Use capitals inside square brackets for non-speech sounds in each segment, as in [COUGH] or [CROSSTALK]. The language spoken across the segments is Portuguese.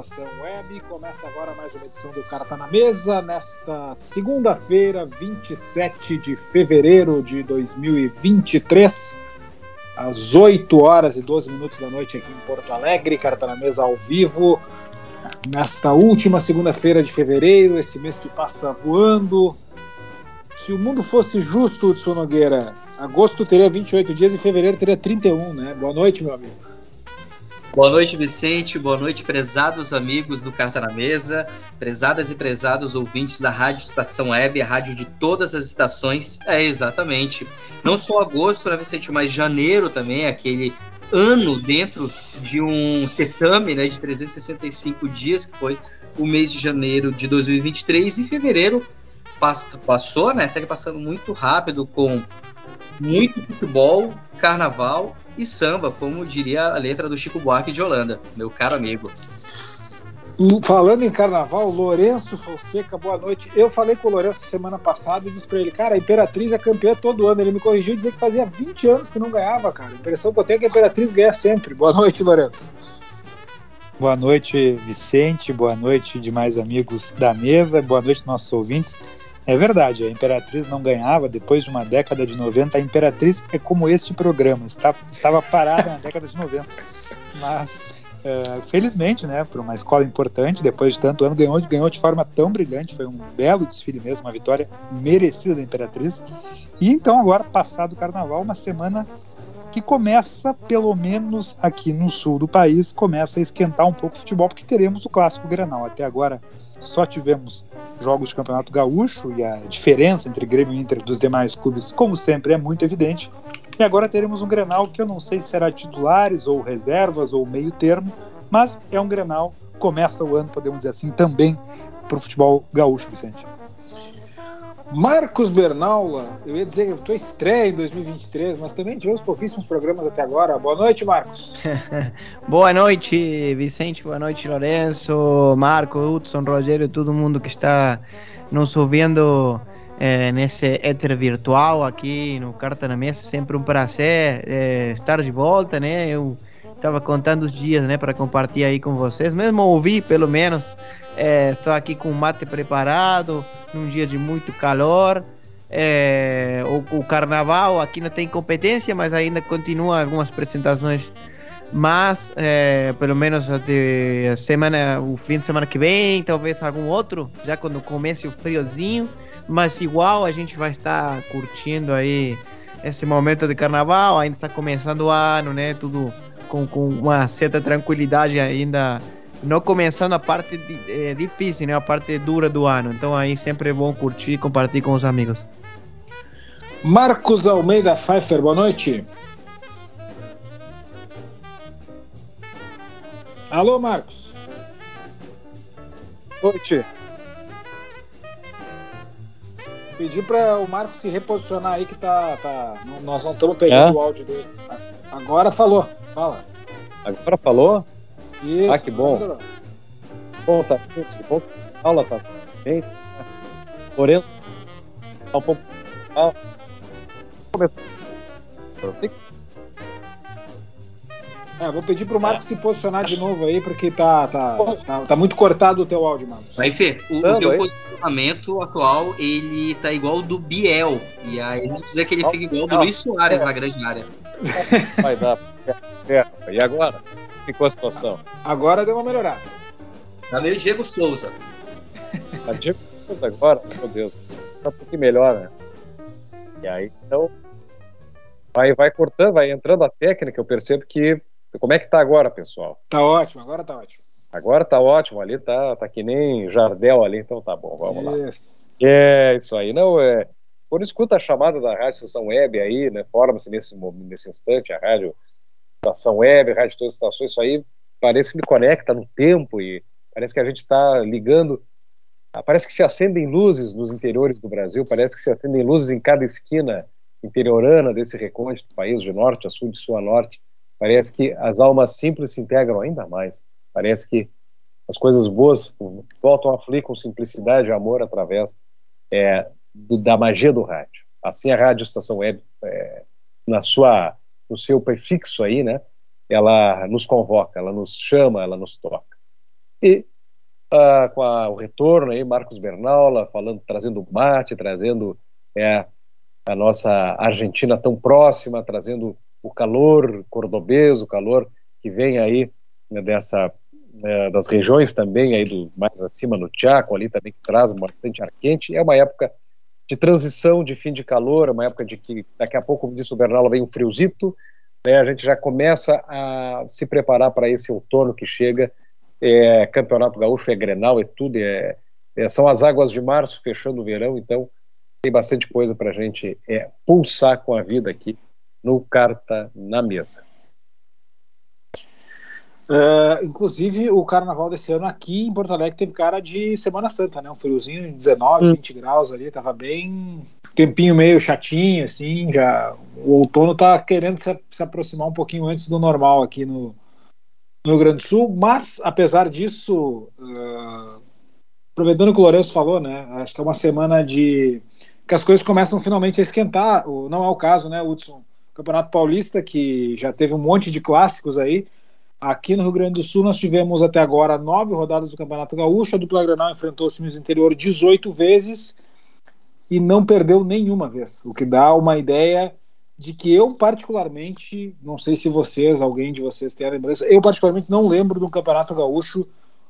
Estação Web. Começa agora mais uma edição do Carta na Mesa, nesta segunda-feira, 27 de fevereiro de 2023, às 8 horas e 12 minutos da noite aqui em Porto Alegre. Carta na Mesa ao vivo, nesta última segunda-feira de fevereiro, esse mês que passa voando. Se o mundo fosse justo, Hudson Nogueira, agosto teria 28 dias e fevereiro teria 31, né? Boa noite, meu amigo. Boa noite, Vicente. Boa noite, prezados amigos do Carta na Mesa, prezadas e prezados ouvintes da Rádio Estação Web, a rádio de todas as estações. É, exatamente. Não só agosto, né, Vicente, mas janeiro também, aquele ano dentro de um certame né, de 365 dias, que foi o mês de janeiro de 2023, e fevereiro passou, né? Segue passando muito rápido com muito futebol, carnaval e samba, como diria a letra do Chico Buarque de Holanda, meu caro amigo. Falando em carnaval, Lourenço Fonseca, boa noite. Eu falei com o Lourenço semana passada e disse pra ele, cara, a Imperatriz é campeã todo ano. Ele me corrigiu e disse que fazia 20 anos que não ganhava, cara. A impressão que eu tenho é que a Imperatriz ganha sempre. Boa noite, Lourenço. Boa noite, Vicente. Boa noite, demais amigos da mesa. Boa noite, nossos ouvintes. É verdade, a Imperatriz não ganhava depois de uma década de 90. A Imperatriz é como este programa, está, estava parada na década de 90. Mas, é, felizmente, né, por uma escola importante, depois de tanto ano, ganhou, ganhou de forma tão brilhante. Foi um belo desfile mesmo, uma vitória merecida da Imperatriz. E então, agora, passado o carnaval, uma semana que começa, pelo menos aqui no sul do país, começa a esquentar um pouco o futebol, porque teremos o clássico Granal. Até agora só tivemos jogos de Campeonato Gaúcho e a diferença entre Grêmio e Inter dos demais clubes, como sempre, é muito evidente. E agora teremos um Grenal que eu não sei se será titulares ou reservas ou meio termo, mas é um Grenal, começa o ano, podemos dizer assim, também para o futebol gaúcho, Vicente. Marcos Bernaula, eu ia dizer que estou estreia em 2023, mas também tivemos pouquíssimos programas até agora. Boa noite, Marcos. [LAUGHS] boa noite, Vicente. Boa noite, Lourenço, Marco, Hudson, Rogério, todo mundo que está nos ouvindo é, nesse éter virtual aqui no Carta na Mesa. Sempre um prazer é, estar de volta, né? Eu estava contando os dias, né, para compartilhar aí com vocês, mesmo ouvir pelo menos. É, estou aqui com o mate preparado num dia de muito calor. É, o, o, carnaval aqui não tem competência, mas ainda continua algumas apresentações. Mas é, pelo menos até a semana, o fim de semana que vem, talvez algum outro, já quando comece o friozinho. Mas igual a gente vai estar curtindo aí esse momento de carnaval. Ainda está começando o ano, né? Tudo com, com uma certa tranquilidade ainda não começando a parte é, difícil, né? A parte dura do ano. Então aí sempre é bom curtir e compartilhar com os amigos. Marcos Almeida Pfeiffer, boa noite. Alô, Marcos. Boa noite. Pedir para o Marcos se reposicionar aí que tá, tá nós não estamos pegando é? o áudio dele. Agora falou, fala. Agora falou? Isso, ah, que bom. Bom, tá. Que bom. Aula tá bem. Lourenço. Tá um pouco. Ah. Começar. É, vou pedir pro Marcos é. se posicionar de novo aí, porque tá, tá, tá, tá, muito cortado o teu áudio, Marcos. Vai, Fê, o, o teu aí. posicionamento atual, ele tá igual do Biel. E aí eles dizer que ele fica igual do Luiz Soares é. na grande área. Vai dar. É. E agora? Ficou a situação? Agora deu uma melhorada. Tá meio Diego Souza. Tá Diego Souza agora? Meu Deus. Tá um pouquinho melhor, né? E aí, então. Vai, vai cortando, vai entrando a técnica. Eu percebo que. Como é que tá agora, pessoal? Tá ótimo, agora tá ótimo. Agora tá ótimo ali, tá, tá que nem Jardel ali, então tá bom, vamos isso. lá. É, isso aí. Não, é. Quando escuta a chamada da Rádio Estação Web aí, né, forma-se nesse, nesse instante a rádio estação web, rádio todas as estações, isso aí parece que me conecta no tempo e Parece que a gente está ligando. Ah, parece que se acendem luzes nos interiores do Brasil, parece que se acendem luzes em cada esquina interiorana desse recôndito país, de norte a sul, de sul a norte. Parece que as almas simples se integram ainda mais. Parece que as coisas boas voltam a fluir com simplicidade e amor através é, do, da magia do rádio. Assim a Rádio Estação Web, é, na sua, no seu prefixo aí, né, ela nos convoca, ela nos chama, ela nos toca. E uh, com a, o retorno aí, Marcos Bernaula falando, trazendo mate, trazendo é, a nossa Argentina tão próxima, trazendo o calor cordobês, o calor que vem aí né, dessa é, das regiões também aí do mais acima no Chaco, ali também que traz bastante ar quente. É uma época de transição, de fim de calor, uma época de que daqui a pouco, como disse o Bernardo, vem um friozito, né, a gente já começa a se preparar para esse outono que chega. É, Campeonato Gaúcho é Grenal, é tudo, é, é, são as águas de março fechando o verão, então tem bastante coisa para a gente é, pulsar com a vida aqui no Carta na Mesa. Uh, inclusive, o carnaval desse ano aqui em Porto Alegre teve cara de Semana Santa, né? Um friozinho, 19, hum. 20 graus ali, tava bem. Tempinho meio chatinho, assim. já O outono tá querendo se, se aproximar um pouquinho antes do normal aqui no, no Rio Grande do Sul, mas apesar disso, uh, aproveitando o que o Lourenço falou, né? Acho que é uma semana de. que as coisas começam finalmente a esquentar. Não é o caso, né, Hudson? Campeonato Paulista, que já teve um monte de clássicos aí Aqui no Rio Grande do Sul, nós tivemos até agora nove rodadas do Campeonato Gaúcho. A dupla Granal enfrentou os times do interior 18 vezes e não perdeu nenhuma vez, o que dá uma ideia de que eu, particularmente, não sei se vocês, alguém de vocês tem a lembrança, eu, particularmente, não lembro de um Campeonato Gaúcho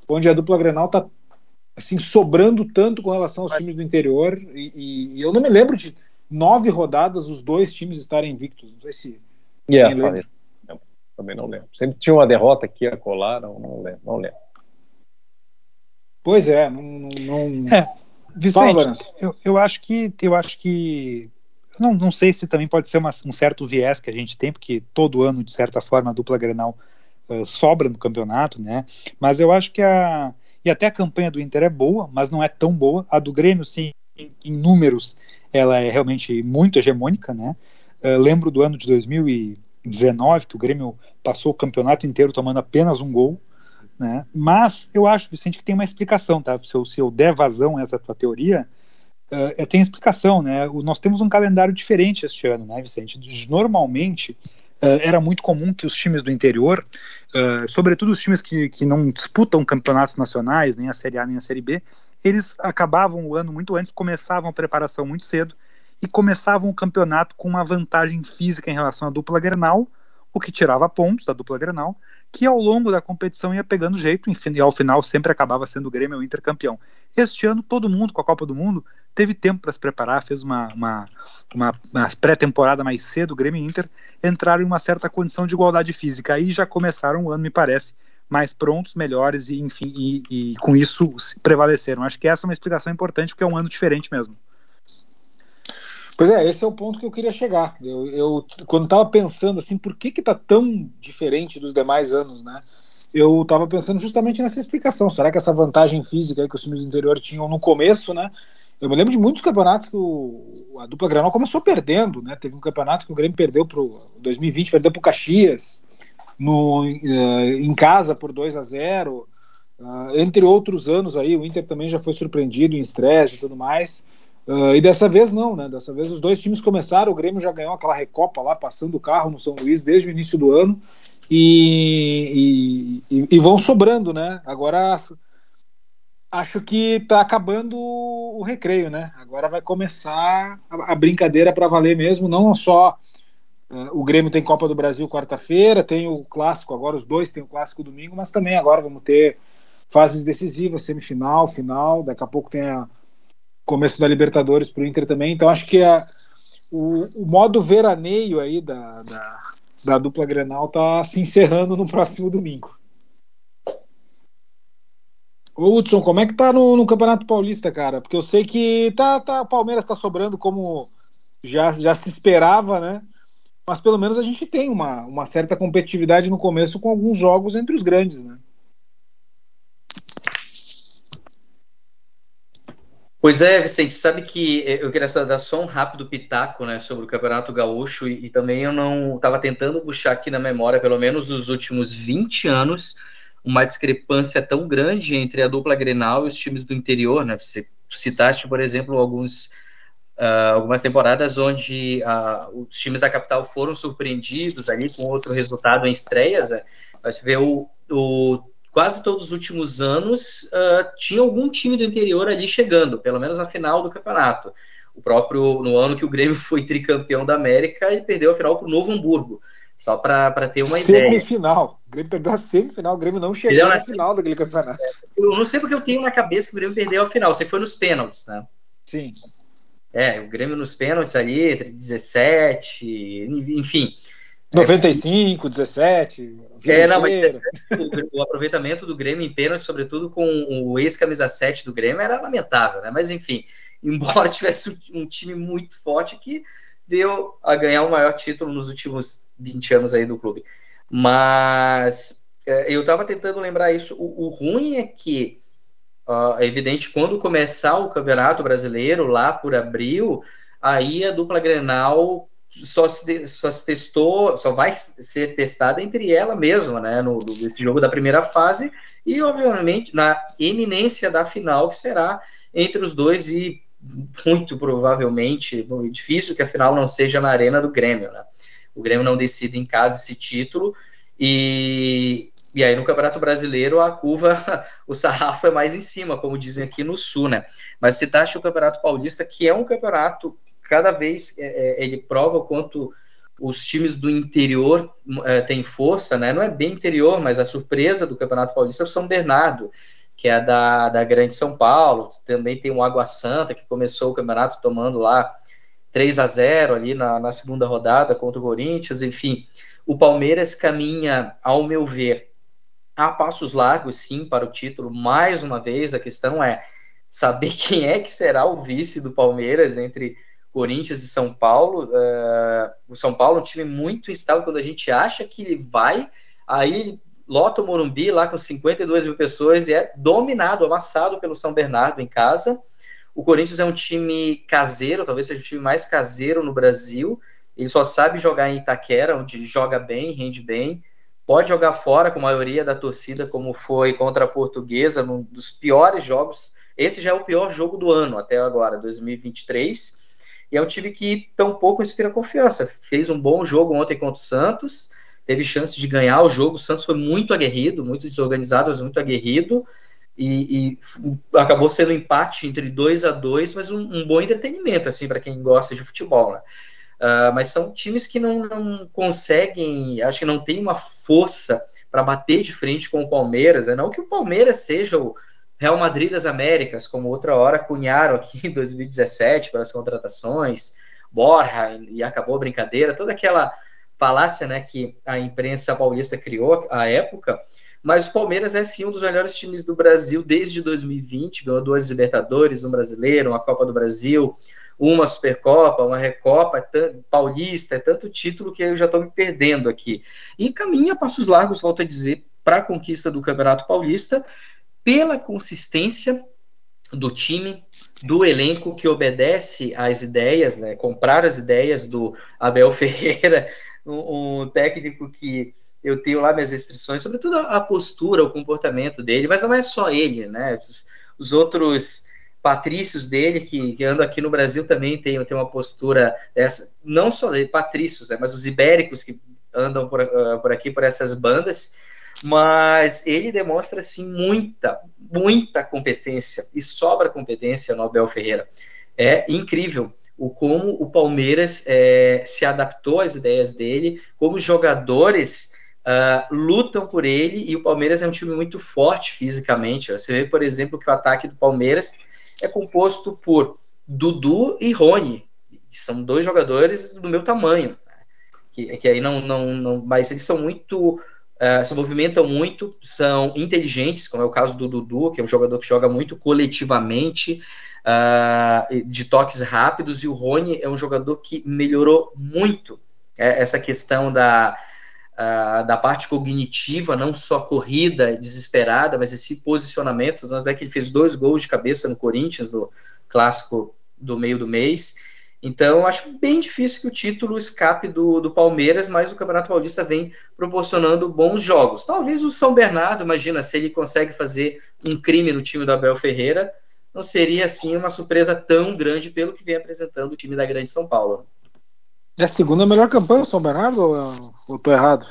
onde a dupla Grenal está assim, sobrando tanto com relação aos times do interior. E, e, eu não me lembro de nove rodadas os dois times estarem invictos. Não sei se. Yeah, também não lembro. Sempre tinha uma derrota aqui a colar, não, não lembro, não lembro. Pois é, não. não... É, Vicente, Fala, eu, eu acho que eu acho que não, não sei se também pode ser uma, um certo viés que a gente tem, porque todo ano, de certa forma, a dupla Grenal uh, sobra no campeonato, né? Mas eu acho que a. E até a campanha do Inter é boa, mas não é tão boa. A do Grêmio, sim, em, em números, ela é realmente muito hegemônica, né? Uh, lembro do ano de 2000 e 19, que o Grêmio passou o campeonato inteiro tomando apenas um gol. Né? Mas eu acho, Vicente, que tem uma explicação, tá? Se eu, se eu der vazão a essa tua teoria, uh, tem explicação, né? O, nós temos um calendário diferente este ano, né, Vicente? Normalmente uh, era muito comum que os times do interior, uh, sobretudo os times que, que não disputam campeonatos nacionais, nem a Série A nem a Série B, eles acabavam o ano muito antes, começavam a preparação muito cedo e começavam o campeonato com uma vantagem física em relação à dupla Grenal, o que tirava pontos da dupla Grenal, que ao longo da competição ia pegando jeito, enfim, e ao final sempre acabava sendo o Grêmio o Inter campeão. Este ano, todo mundo com a Copa do Mundo teve tempo para se preparar, fez uma, uma, uma, uma pré-temporada mais cedo, o Grêmio e Inter entraram em uma certa condição de igualdade física. Aí já começaram o ano, me parece, mais prontos, melhores, e enfim, e, e com isso prevaleceram. Acho que essa é uma explicação importante, porque é um ano diferente mesmo. Pois é, esse é o ponto que eu queria chegar. Eu, eu quando estava pensando assim, por que que tá tão diferente dos demais anos, né? Eu estava pensando justamente nessa explicação. Será que essa vantagem física que os times do interior tinham no começo, né? Eu me lembro de muitos campeonatos que o, a dupla Granal começou perdendo, né? Teve um campeonato que o Grêmio perdeu para o 2020, perdeu para o Caxias, no, uh, em casa por 2 a 0 uh, eh, Entre outros anos aí, o Inter também já foi surpreendido em estresse e tudo mais. Uh, e dessa vez não, né? Dessa vez os dois times começaram, o Grêmio já ganhou aquela recopa lá, passando o carro no São Luís desde o início do ano e, e, e vão sobrando, né? Agora acho que tá acabando o recreio, né? Agora vai começar a, a brincadeira para valer mesmo, não só uh, o Grêmio tem Copa do Brasil quarta-feira, tem o clássico, agora os dois tem o clássico domingo, mas também agora vamos ter fases decisivas, semifinal, final, daqui a pouco tem a começo da Libertadores para o Inter também. Então acho que a, o, o, modo veraneio aí da, da, da dupla Grenal tá se encerrando no próximo domingo. Ô Hudson, como é que tá no, no, Campeonato Paulista, cara? Porque eu sei que tá, tá, o Palmeiras tá sobrando como já, já se esperava, né? Mas pelo menos a gente tem uma, uma certa competitividade no começo com alguns jogos entre os grandes, né? Pois é, Vicente, sabe que eu queria dar só um rápido pitaco né, sobre o Campeonato Gaúcho e, e também eu não estava tentando puxar aqui na memória, pelo menos os últimos 20 anos, uma discrepância tão grande entre a dupla Grenal e os times do interior, né? Você citaste, por exemplo, alguns, uh, algumas temporadas onde uh, os times da capital foram surpreendidos ali com outro resultado em estreias, né? Você vê o, o quase todos os últimos anos uh, tinha algum time do interior ali chegando, pelo menos na final do campeonato. O próprio no ano que o Grêmio [LAUGHS] foi tricampeão da América e perdeu a final para o Novo Hamburgo. Só para ter uma semifinal. ideia. Semifinal. O Grêmio perdeu a semifinal, o Grêmio não chegou na final daquele campeonato. Eu não sei porque eu tenho na cabeça que o Grêmio perdeu a final, que foi nos pênaltis, né? Sim. É, o Grêmio nos pênaltis ali, entre 17, enfim. 95, é, 17. É, não, mas 17, o, o, aproveitamento do Grêmio em pênalti, sobretudo com o ex-camisa 7 do Grêmio, era lamentável, né? Mas enfim, [LAUGHS] embora tivesse um time muito forte que deu a ganhar o maior título nos últimos 20 anos aí do clube. Mas é, eu estava tentando lembrar isso. O, o ruim é que, uh, é evidente, quando começar o Campeonato Brasileiro, lá por abril, aí a dupla Grenal só se, só se testou, só vai ser testada entre ela mesma, né, no, nesse jogo da primeira fase, e obviamente na eminência da final, que será entre os dois, e muito provavelmente, difícil que a final não seja na arena do Grêmio, né? O Grêmio não decide em casa esse título, e, e aí no Campeonato Brasileiro a curva, [LAUGHS] o sarrafo é mais em cima, como dizem aqui no Sul, né? Mas se taxa o Campeonato Paulista, que é um campeonato cada vez é, é, ele prova o quanto os times do interior é, têm força, né? Não é bem interior, mas a surpresa do Campeonato Paulista é o São Bernardo, que é da, da Grande São Paulo. Também tem o Água Santa, que começou o campeonato tomando lá 3 a 0 ali na, na segunda rodada contra o Corinthians. Enfim, o Palmeiras caminha, ao meu ver, a passos largos, sim, para o título. Mais uma vez, a questão é saber [LAUGHS] quem é que será o vice do Palmeiras entre Corinthians e São Paulo. Uh, o São Paulo é um time muito instável quando a gente acha que ele vai, aí lota o Morumbi lá com 52 mil pessoas e é dominado, amassado pelo São Bernardo em casa. O Corinthians é um time caseiro, talvez seja o time mais caseiro no Brasil. Ele só sabe jogar em Itaquera, onde joga bem, rende bem. Pode jogar fora com a maioria da torcida, como foi contra a Portuguesa, num dos piores jogos. Esse já é o pior jogo do ano até agora, 2023 e é um time que tão pouco inspira confiança. Fez um bom jogo ontem contra o Santos, teve chance de ganhar o jogo. O Santos foi muito aguerrido, muito desorganizado, mas muito aguerrido. E, e acabou sendo um empate entre dois a dois, mas um, um bom entretenimento assim para quem gosta de futebol. Né? Uh, mas são times que não, não, conseguem, acho que não tem uma força para bater de frente com o Palmeiras. Né? Não que o Palmeiras seja o, Real Madrid das Américas, como outra hora cunharam aqui em 2017 para as contratações, Borja, e acabou a brincadeira, toda aquela falácia né, que a imprensa paulista criou à época, mas o Palmeiras é sim um dos melhores times do Brasil desde 2020, ganhou dois Libertadores, um brasileiro, uma Copa do Brasil, uma Supercopa, uma Recopa, é paulista, é tanto título que eu já estou me perdendo aqui. E caminha passos largos, volto a dizer, para a conquista do Campeonato Paulista, pela consistência do time, do elenco que obedece às ideias, né? Comprar as ideias do Abel [LAUGHS] Ferreira, um, técnico que eu tenho lá minhas restrições, sobretudo a, postura, o comportamento dele, mas não é só ele, né? Os, os outros patrícios dele que, que, andam aqui no Brasil também tem, tem uma postura dessa, não só patrícios, né? Mas os ibéricos que andam por, uh, por aqui por essas bandas mas ele demonstra assim muita, muita competência e sobra competência no Abel Ferreira. É incrível o como o Palmeiras é, se adaptou às ideias dele, como os jogadores uh, lutam por ele e o Palmeiras é um time muito forte fisicamente. Você vê, por exemplo, que o ataque do Palmeiras é composto por Dudu e Rony, são dois jogadores do meu tamanho, né? que, que aí não, não, não, mas eles são muito uh, se movimentam muito, são inteligentes, como é o caso do Dudu, que é um jogador que joga muito coletivamente, uh, de toques rápidos, e o Rony é um jogador que melhorou muito é, essa questão da, uh, da parte cognitiva, não só corrida desesperada, mas esse posicionamento. Tanto é que ele fez dois gols de cabeça no Corinthians, no clássico do meio do mês. Então, acho bem difícil que o título escape do, do Palmeiras, mas o Campeonato Paulista vem proporcionando bons jogos. Talvez o São Bernardo, imagina, se ele consegue fazer um crime no time do Abel Ferreira, não seria assim uma surpresa tão grande pelo que vem apresentando o time da Grande São Paulo. É a segunda melhor campanha, o São Bernardo, ou eu tô errado?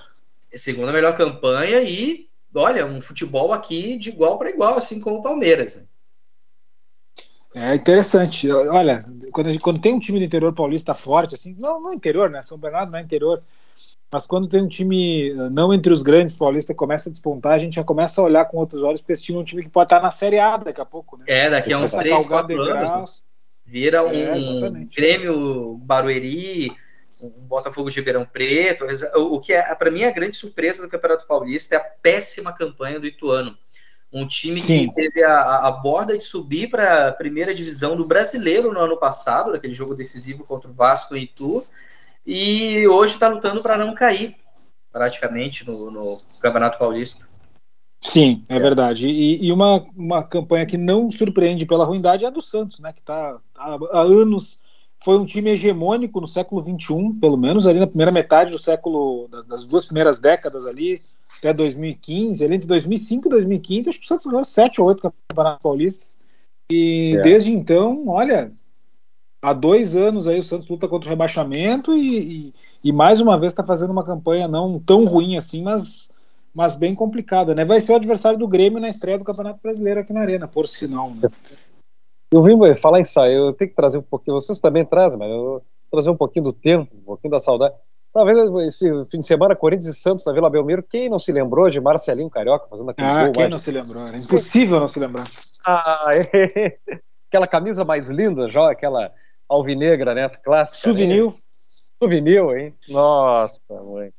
É a segunda melhor campanha e, olha, um futebol aqui de igual para igual, assim como o Palmeiras. É interessante. Olha, quando, gente, quando, tem um time do interior paulista forte, assim, não no interior, né? São Bernardo não é interior, mas quando tem um time não entre os grandes paulistas que começa a despontar, a gente já começa a olhar com outros olhos para esse time, um time que pode estar na Série A daqui a pouco, né? É, daqui a uns 3, 4 anos. Né? Vira um é, Grêmio Barueri, um Botafogo de Ribeirão Preto. O que é, para mim, a grande surpresa do Campeonato Paulista é a péssima campanha do Ituano. Um time Sim. que teve a, a borda de subir para a primeira divisão do brasileiro no ano passado, naquele jogo decisivo contra o Vasco e Itu, e hoje está lutando para não cair, praticamente, no, no, Campeonato Paulista. Sim, é, verdade. E, e, uma, uma campanha que não surpreende pela ruindade é a do Santos, né? Que está há, há anos foi um time hegemônico no século XXI, pelo menos ali na primeira metade do século, das duas primeiras décadas ali, até 2015, ali entre 2005 e 2015, acho que o Santos ganhou sete ou oito campeonatos paulistas. E é. desde então, olha, há dois anos aí o Santos luta contra o rebaixamento e, e, e mais uma vez está fazendo uma campanha não tão ruim assim, mas, mas bem complicada, né? Vai ser o adversário do Grêmio na estreia do Campeonato Brasileiro aqui na Arena, por sinal. Né? Eu vim falar em sair, eu tenho que trazer um pouquinho, vocês também trazem, mas eu vou trazer um pouquinho do tempo, um pouquinho da saudade. Talvez esse fim de semana, Corinthians e Santos na Vila Belmiro, quem não se lembrou de Marcelinho Carioca fazendo aquele ah, gol? quem mais... não se lembrou? Era impossível não se lembrar. Ah, [LAUGHS] é. aquela camisa mais linda, já, aquela alvinegra, né, clássica. Souvenir. Né? Souvenir, hein? Nossa, mãe.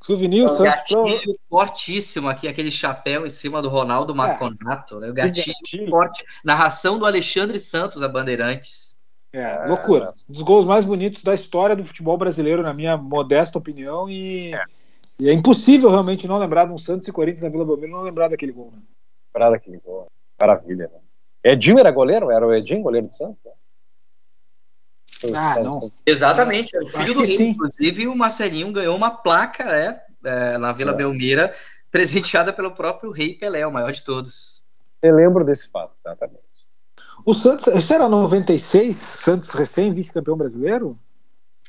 Souvenir, o gatilho fortíssimo aqui, aquele chapéu em cima do Ronaldo é. Marconato, é. né? O gatilho, gatilho, forte. Narração do Alexandre Santos, a Bandeirantes. É, loucura. Um dos gols mais bonitos da história do futebol brasileiro, na minha modesta opinião, e é, e é impossível realmente não lembrar de um Santos e Corinthians na Vila Belmiro não lembrar daquele gol. Né? Lembrar daquele gol. Maravilha, né? Edinho era goleiro? Era o Edinho goleiro do Santos? Ah, não. Exatamente, era o filho do rei. Sim. Inclusive, o Marcelinho ganhou uma placa né, é, na Vila é. Belmira, [LAUGHS] presenteada pelo próprio rei Pelé, o maior de todos. Eu lembro desse fato, exatamente. O Santos, isso era 96, Santos recém vice-campeão brasileiro?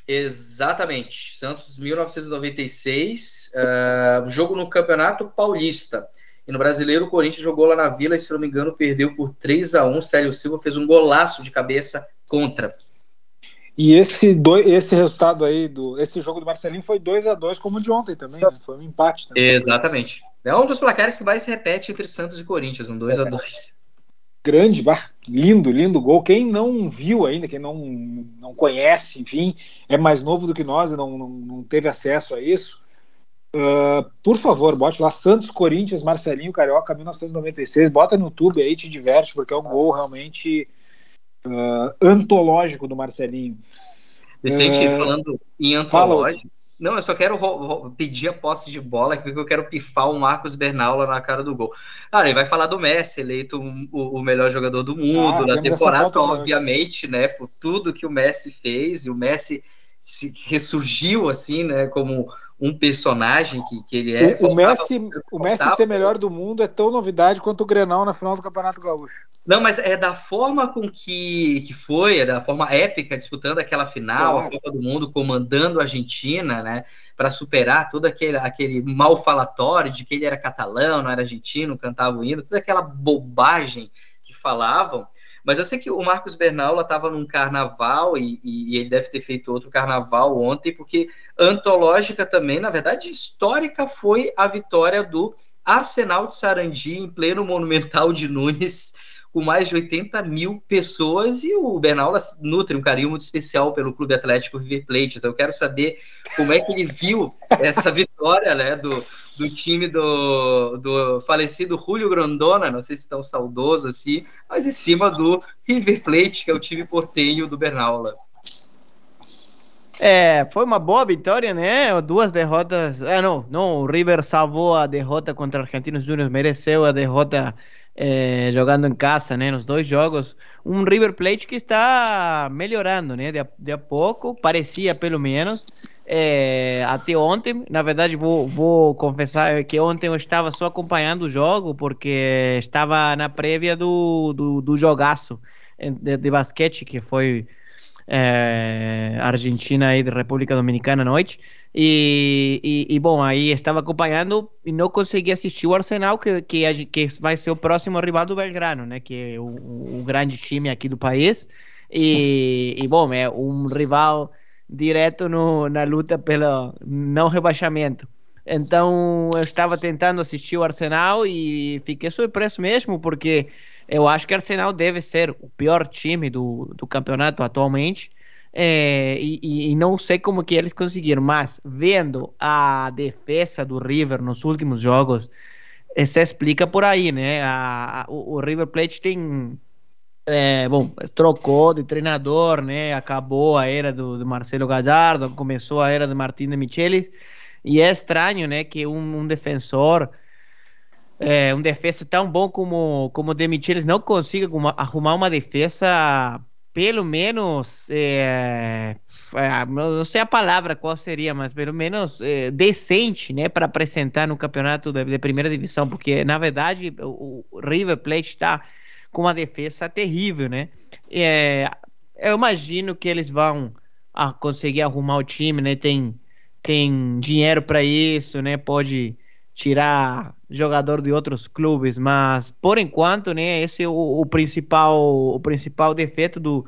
Exatamente, Santos 1996, uh, jogo no Campeonato Paulista. E no Brasileiro, o Corinthians jogou lá na Vila e, se não me engano, perdeu por 3 a 1 Célio Silva fez um golaço de cabeça contra. E esse, do, esse resultado aí, do, esse jogo do Marcelinho foi 2 a 2 como o de ontem também, né? Foi um empate. Também. Exatamente. É um dos placares que mais se repete entre Santos e Corinthians, um 2 a 2 Grande, lindo, lindo gol. Quem não viu ainda, quem não, não conhece, enfim, é mais novo do que nós e não, não, não teve acesso a isso. Uh, por favor, bote lá Santos, Corinthians, Marcelinho, Carioca, 1996. Bota no YouTube aí, te diverte, porque é um gol realmente uh, antológico do Marcelinho. Vicente, uh, falando em antológico, não, eu só quero pedir a posse de bola, porque eu quero pifar o Marcos Bernal lá na cara do gol. Cara, ele vai falar do Messi, eleito o, o melhor jogador do mundo ah, na temporada, obviamente, né? Por tudo que o Messi fez, e o Messi se ressurgiu assim, né? Como um personagem que, que ele é. O, o Messi, o Messi ser melhor do mundo é tão novidade quanto o Grenal na final do Campeonato Gaúcho. Não, mas é da forma com que, que foi, é da forma épica, disputando aquela final, claro. a Copa do Mundo, comandando a Argentina, né? Para superar todo aquele, aquele mal falatório de que ele era catalão, não era argentino, cantava o hino, toda aquela bobagem que falavam. Mas eu sei que o Marcos Bernaula estava num carnaval e, e, ele deve ter feito outro carnaval ontem, porque antológica também, na verdade, histórica foi a vitória do Arsenal de Sarandi em pleno Monumental de Nunes, com mais de 80 mil pessoas, e o Bernaula nutre um carinho muito especial pelo Clube Atlético River Plate. Então eu quero saber como é que ele viu essa vitória né, do, do time do, do falecido Julio Grandona, não sei se tão saudoso assim, mas em cima do River Plate, que é o time portenho do Bernaula. É, foi uma boa vitória, né? Duas derrotas. Ah, não, não. O River salvou a derrota contra o Argentinos Júnior, mereceu a derrota é, jogando em casa, né? Nos dois jogos. Um River Plate que está melhorando, né? De a, de a pouco, parecia pelo menos. É, até ontem, na verdade, vou, vou confessar que ontem eu estava só acompanhando o jogo, porque estava na prévia do, do, do jogaço de, de basquete, que foi é, Argentina e República Dominicana à noite. E, e, e, bom, aí estava acompanhando e não consegui assistir o Arsenal, que, que, que vai ser o próximo rival do Belgrano, né? Que é o, o grande time aqui do país. E, e bom, é um rival direto no, na luta pelo não rebaixamento. Então eu estava tentando assistir o Arsenal e fiquei surpreso mesmo, porque eu acho que o Arsenal deve ser o pior time do, do campeonato atualmente. É, e, e, não sei como que eles conseguiram, mas vendo a defesa do River nos últimos jogos, eh, se explica por aí, né? A, a, o, o, River Plate tem, é, bom, trocou de treinador, né? Acabou a era do, do Marcelo Gallardo, começou a era de Martin de Michelis, e é estranho, né? Que um, um defensor é, um defesa tão bom como como demitir eles não consiga arrumar uma defesa pelo menos é, é, não sei a palavra qual seria mas pelo menos é, decente né para apresentar no campeonato de, de, primeira divisão porque na verdade o, o River Plate está com uma defesa terrível né? É, eu imagino que eles vão a, conseguir arrumar o time né? Tem tem dinheiro para isso né? Pode tirar jogador de outros clubes, mas por enquanto, né, esse é o, o principal o principal defeito do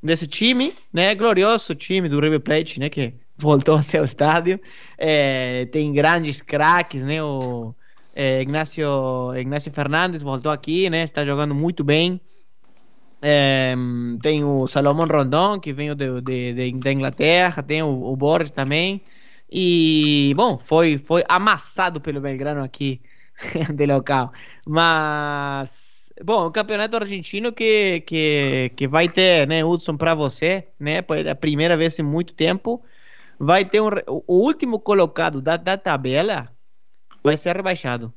desse time, né, glorioso time do River Plate, né, que [LAUGHS] voltou a ser o estádio, é, tem grandes craques, né, o é, Ignacio Ignacio Fernandes voltou aqui, né, está jogando muito bem. É, tem o Salomão Rondon que veio de, de, de, da Inglaterra, tem o, o Borges também. E, bom, foi, foi amassado pelo Belgrano aqui [LAUGHS] de local. Mas, bom, o campeonato argentino que, que, que vai ter, né, Hudson, para você, né, a primeira vez em muito tempo, vai ter um, o último colocado da, da tabela vai ser rebaixado.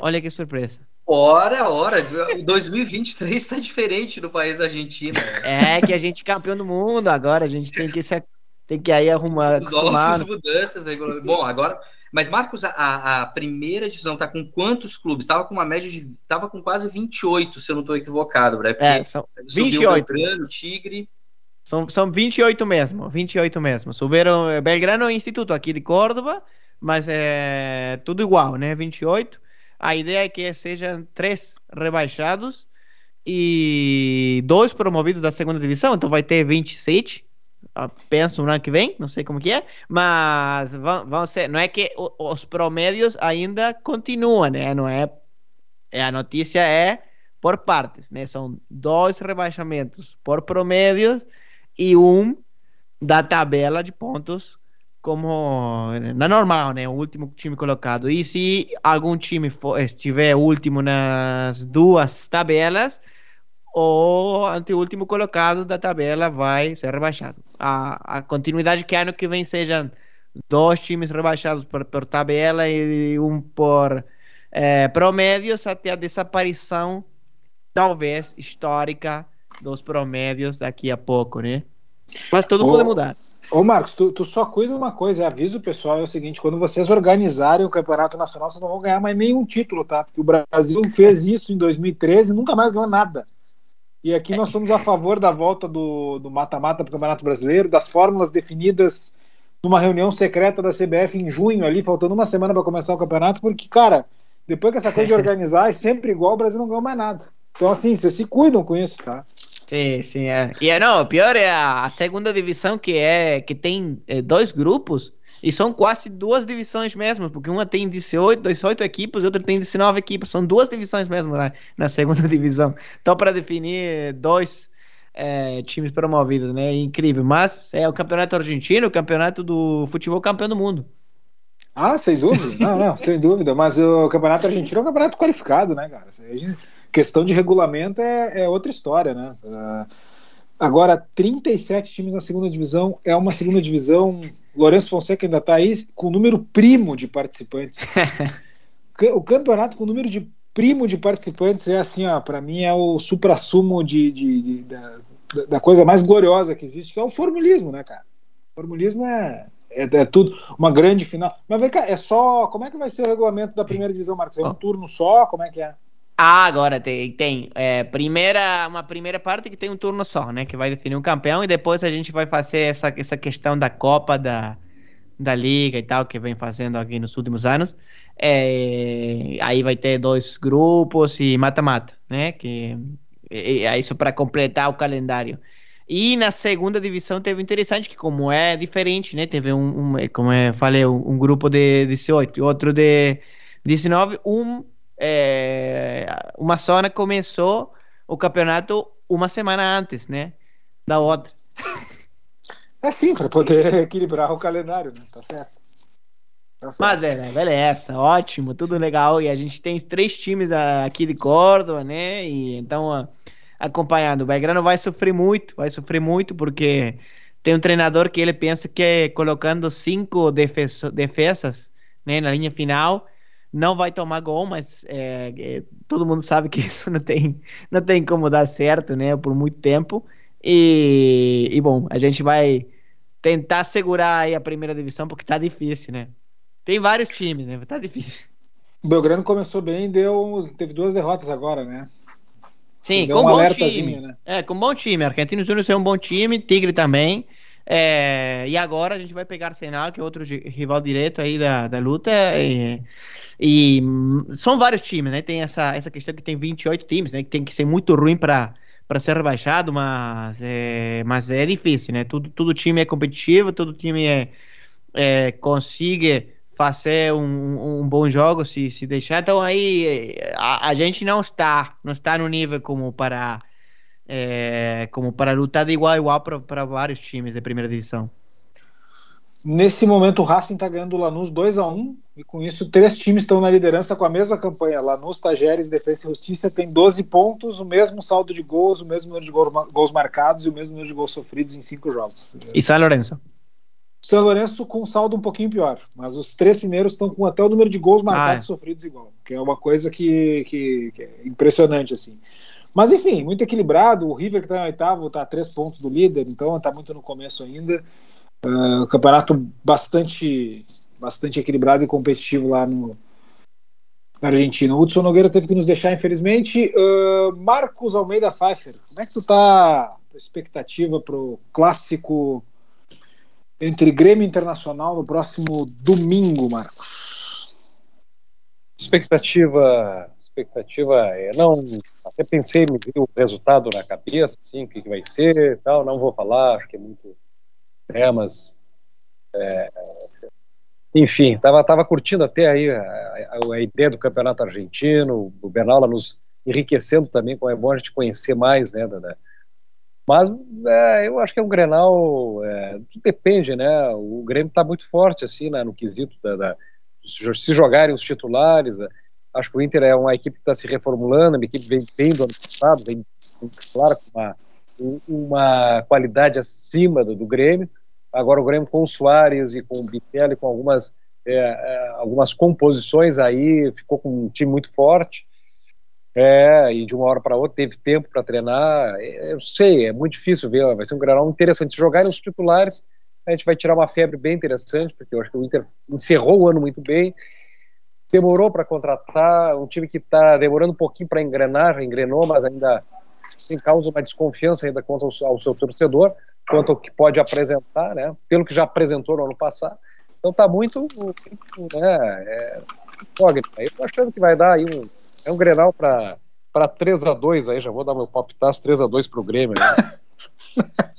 Olha que surpresa. Ora, ora, 2023 está diferente no país argentino. É que a gente é campeão do mundo agora, a gente tem que se tem que aí arrumar. Os novas mudanças. Né? Bom, agora. Mas, Marcos, a, a primeira divisão tá com quantos clubes? Tava com uma média de. Tava com quase 28, se eu não estou equivocado, né? Porque é, são 28. Belgrano, Tigre. São, são 28 mesmo, 28 mesmo. Subiram eh, Belgrano é Instituto aqui de Córdoba, mas é tudo igual, né? 28. A ideia é que sejam três rebaixados e dois promovidos da segunda divisão, então vai ter 27 penso no ano que vem, não sei como que é, mas vão, vão ser, não é que os promédios ainda continuam, né? Não é, é, a notícia é por partes, né? São dois rebaixamentos por promédios e um da tabela de pontos como na normal, né? O último time colocado. E se algum time for, estiver último nas duas tabelas, o anteúltimo colocado da tabela vai ser rebaixado. A, a continuidade que ano que vem sejam dois times rebaixados por, por tabela e um por é, promédios até a desaparição, talvez histórica, dos promédios daqui a pouco, né? Mas tudo pode mudar. Ô Marcos, tu, tu, só cuida uma coisa, avisa o pessoal, é o seguinte, quando vocês organizarem o Campeonato Nacional, vocês não vão ganhar mais nenhum título, tá? Porque o Brasil fez isso em 2013 e nunca mais ganhou nada. E aqui nós somos a favor da volta do mata-mata para o Campeonato Brasileiro, das fórmulas definidas numa reunião secreta da CBF em junho, ali, faltando uma semana para começar o campeonato, porque, cara, depois que essa coisa de organizar é sempre igual, o Brasil não ganhou mais nada. Então, assim, vocês se cuidam com isso, tá? Sim, sim. É. E é, não, o pior é a, a segunda divisão, que é que tem é, dois grupos e são quase duas divisões mesmo, porque uma tem 18, 18 equipes e outra tem 19 equipes. São duas divisões mesmo na, na segunda [LAUGHS] divisão. Então, para definir dois é, times promovidos, né? Incrível. Mas é o campeonato argentino, o campeonato do futebol campeão do mundo. Ah, sem dúvida. Não, não, sem dúvida. Mas o campeonato argentino é um campeonato qualificado, né, cara? Questão de regulamento é, é outra história, né? Uh, Agora, 37 times na segunda divisão. É uma segunda divisão. Lourenço Fonseca ainda está aí com o número primo de participantes. [LAUGHS] o campeonato com o número de primo de participantes é assim, ó, para mim é o supra-sumo de, de, de da, da, coisa mais gloriosa que existe, que é o formulismo, né, cara? O formulismo é, é, é, tudo, uma grande final. Mas vem cá, é só. Como é que vai ser o regulamento da primeira divisão, Marcos? É um turno só? Como é que é? Ah, agora tem, tem é, primeira, uma primeira parte que tem um turno só, né? Que vai definir um campeão e depois a gente vai fazer essa, essa questão da Copa da, da Liga e tal, que vem fazendo aqui nos últimos anos. É, aí vai ter dois grupos e mata-mata, né? Que é isso para completar o calendário. E na segunda divisão teve interessante que como é diferente, né? Teve um, um como eu falei, um, um, grupo de 18 e outro de 19, um é, uma zona começou o campeonato uma semana antes, né? Da outra. É sim, para poder [LAUGHS] equilibrar o calendário, né? Tá certo. Tá Mas é, beleza, ótimo, tudo legal. E a gente tem três times aqui de Córdoba, né? E então, acompanhando. O Belgrano vai sofrer muito, vai sofrer muito, porque tem um treinador que ele pensa que é colocando cinco defesas né, na linha final não vai tomar gol, mas é, é, todo mundo sabe que [LAUGHS] isso não tem, não tem como dar certo, né, por muito tempo. E, e bom, a gente vai tentar segurar aí a primeira divisão porque tá difícil, né? Tem vários times, né? Tá difícil. O Belgrano começou bem, deu, teve duas derrotas agora, né? Sim, com um bom time. Né? É, com um bom time. Argentinos Júnior é um bom time, Tigre também. É, e agora a gente vai pegar Arsenal, que é outro rival direto aí da, da luta. E, e são vários times, né? Tem essa, essa questão que tem 28 times, né? Que tem que ser muito ruim para para ser rebaixado, mas é, mas é difícil, né? Tudo, todo time é competitivo, todo time é, é consegue fazer um, um, bom jogo se, se deixar. Então aí a, a gente não está não está no nível como para é, como para lutar de igual a igual para vários times de primeira divisão. Nesse momento o Racing está ganhando o Lanús 2 a 1 e com isso três times estão na liderança com a mesma campanha. Lanús, Tajeres, Defesa e Justiça tem 12 pontos, o mesmo saldo de gols, o mesmo número de gols marcados e o mesmo número de gols sofridos em cinco jogos. E São Lourenço? São Lourenço com um saldo um pouquinho pior, mas os três primeiros estão com até o número de gols marcados ah, é. sofridos igual, que é uma coisa que, que, que é impressionante assim. Mas enfim, muito equilibrado. O River que está em oitavo está a três pontos do líder, então está muito no começo ainda. Uh, campeonato bastante, bastante equilibrado e competitivo lá no, na Argentina. O Hudson Nogueira teve que nos deixar, infelizmente. Uh, Marcos Almeida Pfeiffer, como é que tu tá expectativa para o clássico entre Grêmio Internacional no próximo domingo, Marcos? Expectativa expectativa é não até pensei me o resultado na cabeça assim o que, que vai ser tal não vou falar acho que é muito é mas é, enfim tava tava curtindo até aí a, a, a, ideia do campeonato argentino o Bernal nos enriquecendo também como é bom a gente conhecer mais né da, da mas é, eu acho que é um Grenal é, depende né o Grêmio está muito forte assim né, no quesito da, da se jogarem os titulares Acho que o Inter é uma equipe que está se reformulando, uma equipe vem bem do ano passado, vem, claro, com uma, uma qualidade acima do, do Grêmio. Agora o Grêmio com o Soares e com o Bitelli, com algumas, é, é, algumas composições aí, ficou com um time muito forte. É, e de uma hora para outra teve tempo para treinar. É, eu sei, é muito difícil ver, vai ser um granal interessante. Se jogarem os titulares, a gente vai tirar uma febre bem interessante, porque eu acho que o Inter encerrou o ano muito bem demorou para contratar, um time que está demorando um pouquinho para engrenar, engrenou, mas ainda tem causa uma desconfiança ainda quanto ao, ao, seu torcedor, quanto ao que pode apresentar, né? Pelo que já apresentou no ano passado. Então está muito, né? É, incógnito. Eu estou achando que vai dar aí um, é um Grenal para para 3 a 2 aí, já vou dar meu palpitaço 3 a 2 para o Grêmio. Né? [LAUGHS]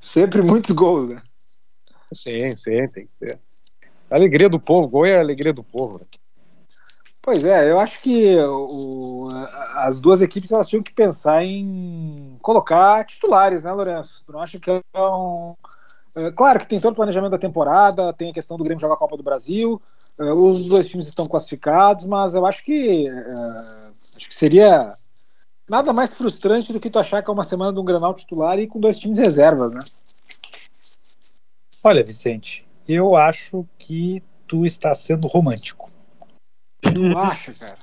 Sempre muitos gols, né? Sim, sim, tem que ter. A alegria do povo, gol é a alegria do povo. Pois é, eu acho que o, as duas equipes elas tinham que pensar em colocar titulares, né, Lourenço? Tu não acha que é um. É, claro que tem todo o planejamento da temporada, tem a questão do Grêmio jogar a Copa do Brasil, é, os dois times estão classificados, mas eu acho que é, acho que seria nada mais frustrante do que tu achar que é uma semana de um Granal titular e com dois times reservas, né? Olha, Vicente, eu acho que tu está sendo romântico. Tu acha, cara?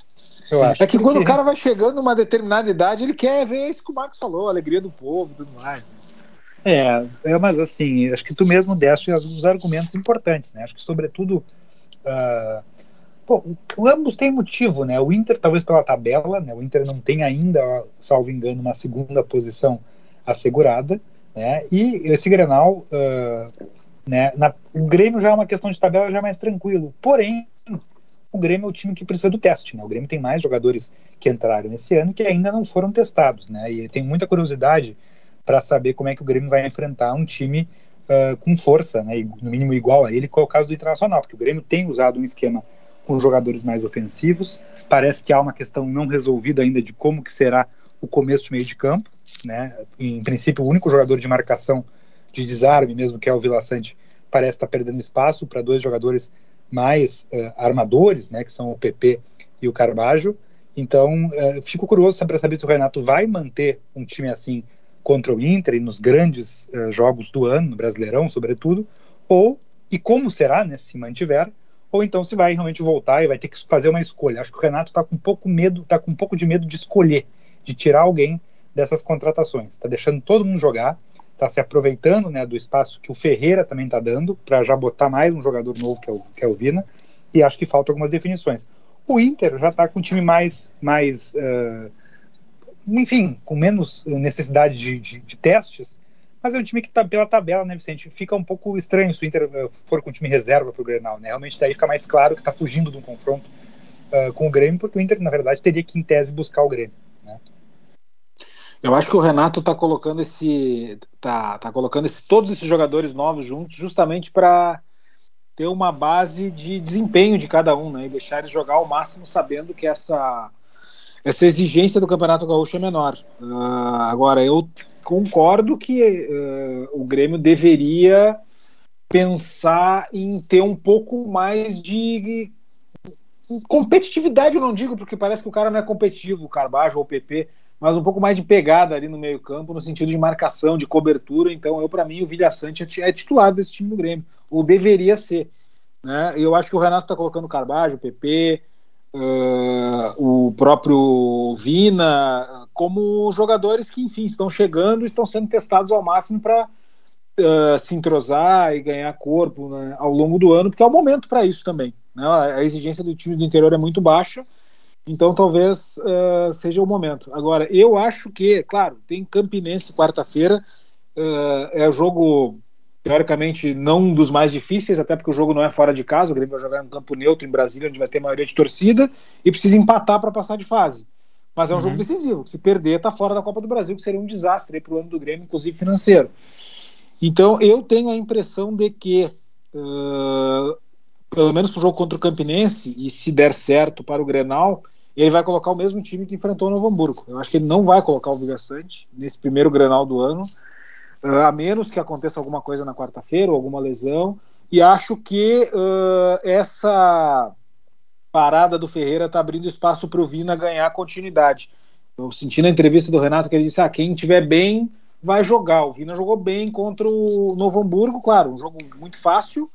Eu acho. É que quando o [LAUGHS] cara vai chegando numa determinada idade, ele quer ver isso que o Marcos falou, a alegria do povo e tudo mais. É, é, mas assim, acho que tu mesmo deste os argumentos importantes, né? Acho que, sobretudo, pô, o- ambos têm motivo, né? O Inter, talvez pela tabela, né? O Inter não tem ainda, salvo engano, uma segunda posição assegurada, né? E esse Grenal, ah, né? Na, o Grêmio já é uma questão de tabela já mais tranquilo. Porém, o Grêmio é o time que precisa do teste, né? O Grêmio tem mais jogadores que entraram nesse ano que ainda não foram testados, né? E tem muita curiosidade para saber como é que o Grêmio vai enfrentar um time uh, com força, né, e no mínimo igual a ele, que é o caso do Internacional, porque o Grêmio tem usado um esquema com jogadores mais ofensivos, parece que há uma questão não resolvida ainda de como que será o começo de meio de campo, né, em princípio o único jogador de marcação de desarme mesmo, que é o Vila Sante, parece estar perdendo espaço para dois jogadores mais uh, armadores, né, que são o PP e o Carbajo, então uh, fico curioso para saber se o Renato vai manter um time assim contra o Inter e nos grandes uh, jogos do ano, no Brasileirão, sobretudo, ou e como será, né, se mantiver, ou então se vai realmente voltar e vai ter que fazer uma escolha. Acho que o Renato está com um pouco medo, está com um pouco de medo de escolher, de tirar alguém dessas contratações. Está deixando todo mundo jogar, está se aproveitando né, do espaço que o Ferreira também está dando para já botar mais um jogador novo que é, o, que é o Vina. E acho que faltam algumas definições. O Inter já está com um time mais, mais uh, enfim, com menos necessidade de, de, de, testes, mas é um time que está pela tabela, né, Vicente? Fica um pouco estranho se o Inter uh, for com o time reserva para o Grenal, né? Realmente daí fica mais claro que está fugindo de um confronto uh, com o Grêmio, porque o Inter, na verdade, teria que, em tese, buscar o Grêmio? Eu acho que o Renato está colocando esse, tá, tá colocando esse, todos esses jogadores novos juntos, justamente para ter uma base de desempenho de cada um, né? E deixar eles jogar ao máximo, sabendo que essa essa exigência do Campeonato Gaúcho é menor. Uh, agora, eu concordo que uh, o Grêmio deveria pensar em ter um pouco mais de competitividade, eu não digo, porque parece que o cara não é competitivo, o Carbajo ou o PP, mas um pouco mais de pegada ali no meio campo, no sentido de marcação, de cobertura. Então, eu, para mim, o Vilha Sante é titular desse time do Grêmio, ou deveria ser. Né? Eu acho que o Renato está colocando o Carbajo, o PP, Uh, o próprio Vina, como jogadores que, enfim, estão chegando e estão sendo testados ao máximo para uh, se entrosar e ganhar corpo né, ao longo do ano, porque é o momento para isso também. Né? A exigência do time do interior é muito baixa, então talvez uh, seja o momento. Agora, eu acho que, claro, tem Campinense quarta-feira, é jogo teoricamente não um dos mais difíceis, até porque o jogo não é fora de casa, o Grêmio vai jogar em campo neutro em Brasília, onde vai ter maioria de torcida, e precisa empatar para passar de fase. Mas é um uhum. jogo decisivo, se perder, está fora da Copa do Brasil, que seria um desastre para o ano do Grêmio, inclusive financeiro. Então eu tenho a impressão de que, uh, pelo menos para o jogo contra o Campinense, e se der certo para o Grenal, ele vai colocar o mesmo time que enfrentou o Novo Hamburgo. Eu acho que ele não vai colocar o Vigaçante nesse primeiro Grenal do ano, a menos que aconteça alguma coisa na quarta-feira ou alguma lesão. E acho que uh, essa parada do Ferreira está abrindo espaço para o Vina ganhar continuidade. Eu senti na entrevista do Renato que ele disse: ah, quem tiver bem vai jogar. O Vina jogou bem contra o Novo Hamburgo, claro, um jogo muito fácil,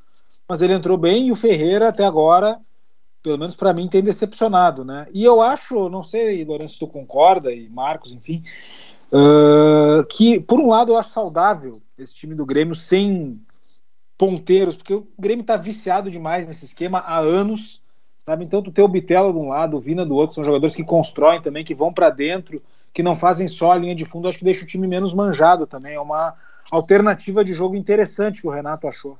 mas ele entrou bem e o Ferreira até agora, pelo menos para mim, tem decepcionado, né? E eu acho, não sei, Lourenço, tu concorda e Marcos, enfim, Uh, que, por um lado, eu acho saudável esse time do Grêmio sem ponteiros, porque o Grêmio está viciado demais nesse esquema há anos. Sabe? Então, tu o Bitelo de um lado, o Vina do outro, são jogadores que constroem também, que vão para dentro, que não fazem só a linha de fundo, acho que deixa o time menos manjado também. É uma alternativa de jogo interessante que o Renato achou.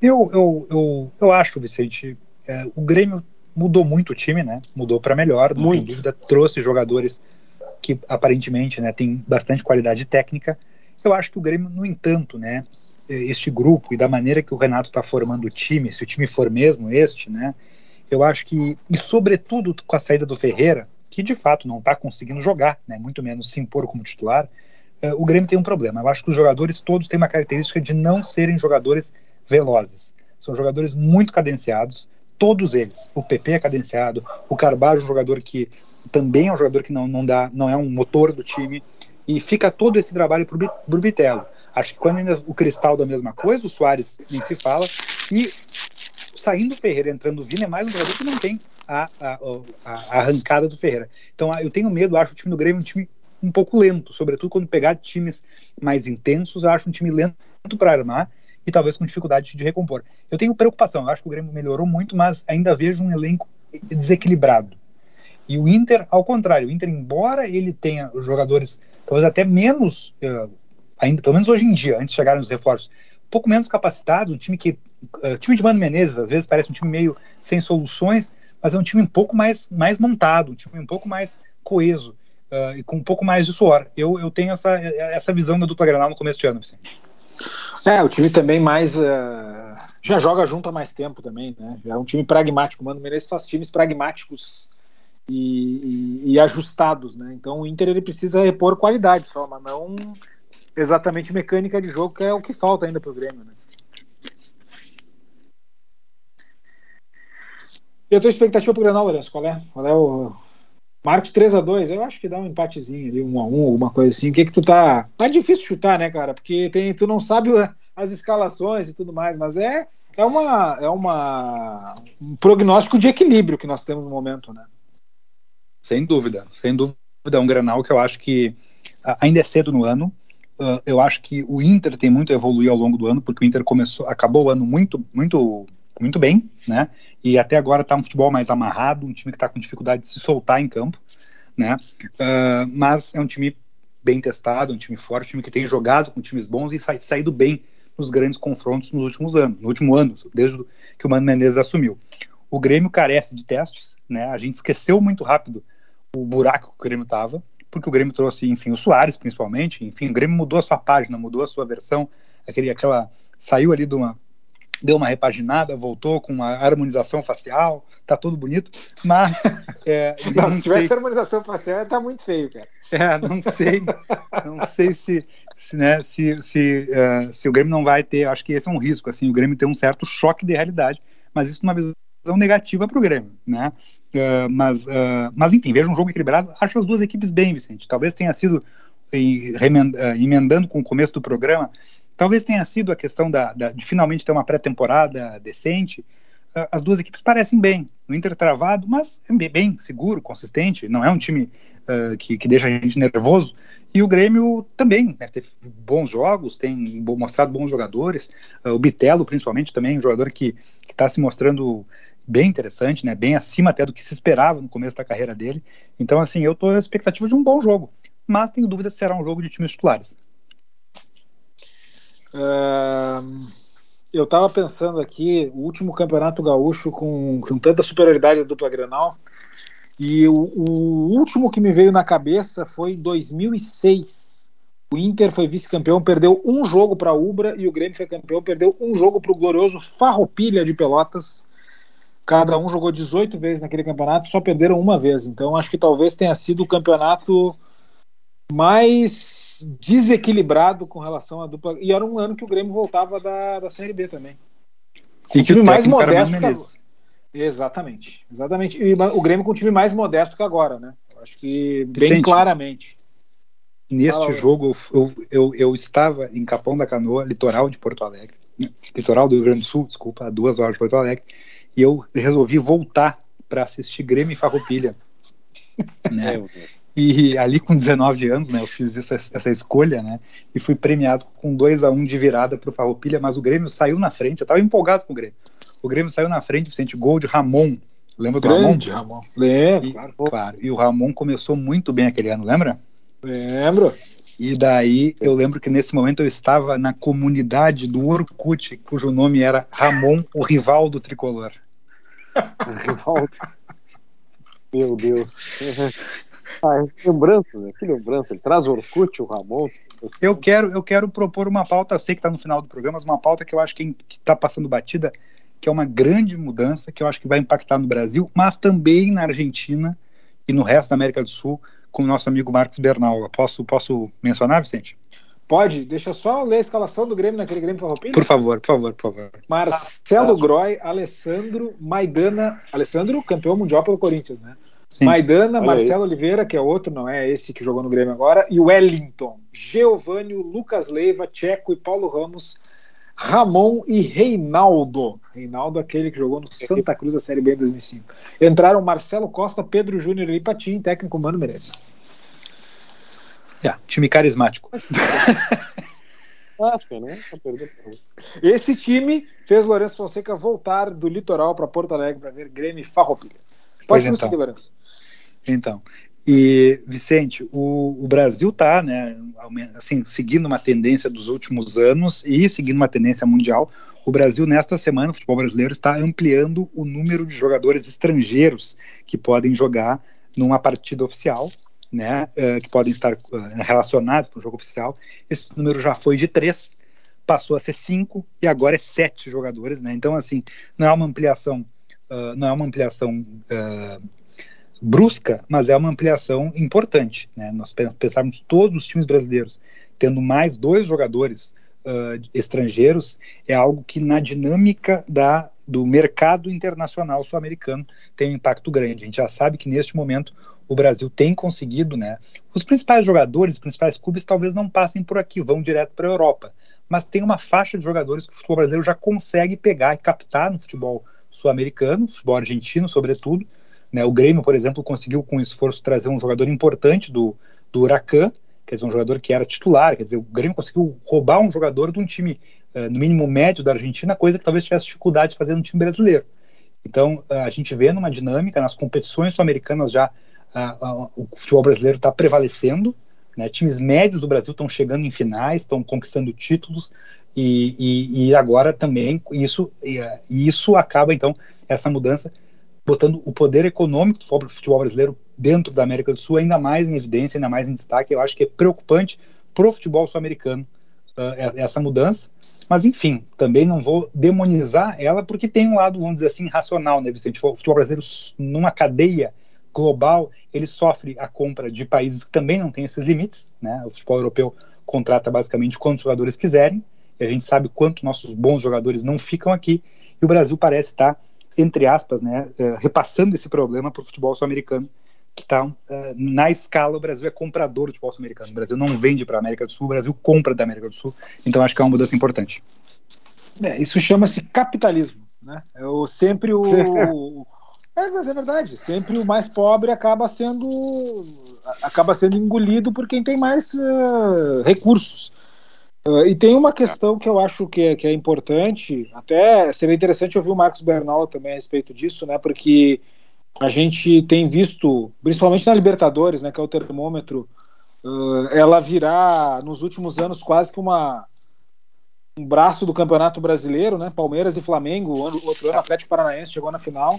Eu, eu, eu, eu acho, Vicente, é, o Grêmio mudou muito o time, né? Mudou para melhor, não tem dúvida, trouxe jogadores que aparentemente né, tem bastante qualidade técnica. Eu acho que o Grêmio, no entanto, né, este grupo e da maneira que o Renato está formando o time, se o time for mesmo este, né, eu acho que, e sobretudo com a saída do Ferreira, que de fato não está conseguindo jogar, né, muito menos se impor como titular, uh, o Grêmio tem um problema. Eu acho que os jogadores todos têm uma característica de não serem jogadores velozes. São jogadores muito cadenciados, todos eles. O PP é cadenciado, o Carvalho é um jogador que também é um jogador que não, não dá, não é um motor do time e fica todo esse trabalho para o Bitelo. Acho que quando ainda o Cristal da mesma coisa, o Soares nem se fala e saindo o Ferreira, entrando o Vina, é mais um jogador que não tem a, a, a, arrancada do Ferreira. Então eu tenho medo, acho o time do Grêmio um time um pouco lento, sobretudo quando pegar times mais intensos, eu acho um time lento para armar e talvez com dificuldade de recompor. Eu tenho preocupação, eu acho que o Grêmio melhorou muito, mas ainda vejo um elenco desequilibrado. E o Inter, ao contrário, o Inter, embora ele tenha jogadores talvez até menos, uh, ainda, pelo menos hoje em dia, antes de chegarem os reforços, um pouco menos capacitados, um time que. Uh, time de Mano Menezes, às vezes parece um time meio sem soluções, mas é um time um pouco mais, mais montado, um time um pouco mais coeso uh, e com um pouco mais de suor. Eu, eu tenho essa, essa visão da dupla Granal no começo de ano, Vicente. É, o time também mais. Uh, já joga junto há mais tempo também, né? É um time pragmático. O Mano Menezes faz times pragmáticos e, e, e, ajustados, né? Então o Inter ele precisa repor qualidade só, mas não exatamente mecânica de jogo, que é o que falta ainda para o Grêmio, né? E a tua expectativa para o Grenal, Lourenço? Qual é? Qual é o, Marcos 3 a 2 eu acho que dá um empatezinho ali, 1 a 1 alguma coisa assim. O que que tu tá. Tá difícil chutar, né, cara? Porque tem, tu não sabe as escalações e tudo mais, mas é, é, uma, é uma, um prognóstico de equilíbrio que nós temos no momento, né? Sem dúvida, sem dúvida. É um granal que eu acho que ainda é cedo no ano. Uh, eu acho que o Inter tem muito a evoluir ao longo do ano, porque o Inter começou, acabou o ano muito, muito muito bem, né? E até agora está um futebol mais amarrado, um time que está com dificuldade de se soltar em campo, né? Uh, mas é um time bem testado, um time forte, um time que tem jogado com times bons e sa saído bem nos grandes confrontos nos últimos anos, no último ano, desde que o Mano Menezes assumiu. O Grêmio carece de testes, né? A gente esqueceu muito rápido o buraco que o Grêmio estava, porque o Grêmio trouxe, enfim, o Soares principalmente, enfim, o Grêmio mudou a sua página, mudou a sua versão, aquele, aquela saiu ali de uma deu uma repaginada, voltou com uma harmonização facial, tá tudo bonito, mas. É, não, não se tivesse harmonização facial, tá muito feio, cara. É, não sei, não sei se, se, né, se, se, uh, se o Grêmio não vai ter, acho que esse é um risco, assim, o Grêmio tem um certo choque de realidade, mas isso numa visão negativa para o Grêmio, né? Uh, mas, uh, mas enfim, vejo um jogo equilibrado. Acho as duas equipes bem, Vicente. Talvez tenha sido emendando com o começo do programa, Talvez tenha sido a questão da, da de finalmente ter uma pré-temporada decente. As duas equipes parecem bem. O Inter travado, mas bem seguro, consistente. Não é um time uh, que, que deixa a gente nervoso. E o Grêmio também né, teve bons jogos, tem mostrado bons jogadores. Uh, o Bitelo, principalmente, também um jogador que está se mostrando bem interessante, né, bem acima até do que se esperava no começo da carreira dele. Então, assim, eu estou à expectativa de um bom jogo. Mas tenho dúvidas se será um jogo de times titulares eu estava pensando aqui, o último campeonato gaúcho com, com tanta superioridade da dupla Grenal, e o, o, último que me veio na cabeça foi 2006. O Inter foi vice-campeão, perdeu um jogo para a Ubra e o Grêmio foi campeão, perdeu um jogo para o glorioso Farroupilha de Pelotas. Cada um jogou 18 vezes naquele campeonato, só perderam uma vez. Então acho que talvez tenha sido o campeonato mais desequilibrado com relação à dupla. E era um ano que o Grêmio voltava da, da Série B também. E o time mais modesto. Que... Exatamente. Exatamente. E o Grêmio com um time mais modesto que agora, né? Acho que bem Vicente, claramente. Neste Fala, jogo, eu, eu, eu estava em Capão da Canoa, litoral de Porto Alegre, litoral do Rio Grande do Sul, desculpa, a duas horas de Porto Alegre, e eu resolvi voltar para assistir Grêmio e Farroupilha. [LAUGHS] né? E ali com 19 anos, né, eu fiz essa, essa escolha, né, e fui premiado com 2 a 1 de virada para o Farroupilha, mas o Grêmio saiu na frente, eu estava empolgado com o Grêmio. O Grêmio saiu na frente, sente gol de Ramon. Lembra do Grande, Ramon? Ramon. Lembro, e, claro. claro. E o Ramon começou muito bem aquele ano, lembra? Lembro. E daí eu lembro que nesse momento eu estava na comunidade do Orkut, cujo nome era Ramon, o rival do tricolor. [LAUGHS] rival. Meu Deus. [LAUGHS] Ah, lembrança, né? Que lembrança. Ele traz o Orkut, o Ramon. Eu quero, eu quero propor uma pauta, eu sei que está no final do programa, mas uma pauta que eu acho que está passando batida, que é uma grande mudança, que eu acho que vai impactar no Brasil, mas também na Argentina e no resto da América do Sul, com o nosso amigo Marcos Bernal. Posso, posso mencionar, Vicente? Pode, deixa eu só ler a escalação do Grêmio naquele Grêmio Farroupilha. Por favor, por favor, por favor. Marcelo Groy, Alessandro, Maidana, Alessandro, campeão mundial pelo Corinthians, né? Sim. Maidana, Olha Marcelo aí. Oliveira, que é outro, não é esse que jogou no Grêmio agora, e Wellington, Giovanni, Lucas Leiva, Checo e Paulo Ramos, Ramon e Reinaldo. Reinaldo, aquele que jogou no Santa Cruz da Série B em 2005. Entraram Marcelo Costa, Pedro Júnior e Patim, técnico Mano Menezes. É, time carismático. [LAUGHS] né? Esse time fez Lourenço Fonseca voltar do litoral para Porto Alegre para ver Grêmio Farroupilha. Pode pois então. Lourenço. Então, e Vicente, o, o Brasil está, né, assim, seguindo uma tendência dos últimos anos e seguindo uma tendência mundial. O Brasil nesta semana, o futebol brasileiro está ampliando o número de jogadores estrangeiros que podem jogar numa partida oficial né, uh, que podem estar uh, relacionados para o jogo oficial. Esse número já foi de três, passou a ser cinco e agora é sete jogadores, né? Então assim, não é uma ampliação, uh, não é uma ampliação brusca, mas é uma ampliação importante, né? Nós pensarmos todos os times brasileiros tendo mais dois jogadores estrangeiros é algo que na dinâmica da do mercado internacional sul-americano tem um impacto grande. A gente já sabe que neste momento o Brasil tem conseguido, né? Os principais jogadores, os principais clubes talvez não passem por aqui, vão direto para a Europa, mas tem uma faixa de jogadores que o futebol brasileiro já consegue pegar e captar no futebol sul-americano, futebol argentino, sobretudo. Né? O Grêmio, por exemplo, conseguiu com esforço trazer um jogador importante do, do Huracan, quer dizer, um jogador que era titular, quer dizer, o Grêmio conseguiu roubar um jogador de um time eh, no mínimo médio da Argentina, coisa que talvez tivesse dificuldade de fazer no time brasileiro. Então, eh, a gente vê numa dinâmica, nas competições sul-americanas já o futebol brasileiro está prevalecendo, né? times médios do Brasil estão chegando em finais, estão conquistando títulos, e, e, e agora também isso, eh, isso acaba, então, essa mudança, botando o poder econômico do futebol brasileiro dentro da América do Sul ainda mais em evidência, ainda mais em destaque. Eu acho que é preocupante para o futebol sul-americano uh, essa mudança. Mas, enfim, também não vou demonizar ela, porque tem um lado, vamos dizer assim, racional, né, Vicente? O futebol brasileiro, numa cadeia global, ele sofre a compra de países que também não têm esses limites, né? O futebol europeu contrata basicamente quantos jogadores quiserem, e a gente sabe quanto nossos bons jogadores não ficam aqui, e o Brasil parece estar, entre aspas, né, uh, repassando esse problema para o futebol sul-americano, que está uh, na escala, o Brasil é comprador do futebol sul-americano. O Brasil não vende para a América do Sul, o Brasil compra da América do Sul. Então acho que é uma mudança importante. É, isso chama-se capitalismo. Né? É o, sempre o. [LAUGHS] é, mas é verdade. Sempre o mais pobre acaba sendo acaba sendo engolido por quem tem mais uh, recursos. Uh, e tem uma questão que eu acho que é, que é importante, até seria interessante ouvir o Marcos Bernal também a respeito disso, né? Porque a gente tem visto, principalmente na Libertadores, né, que é o termômetro, uh, ela virar nos últimos anos quase que uma um braço do Campeonato Brasileiro, né? Palmeiras e Flamengo, outro ano Atlético Paranaense chegou na final.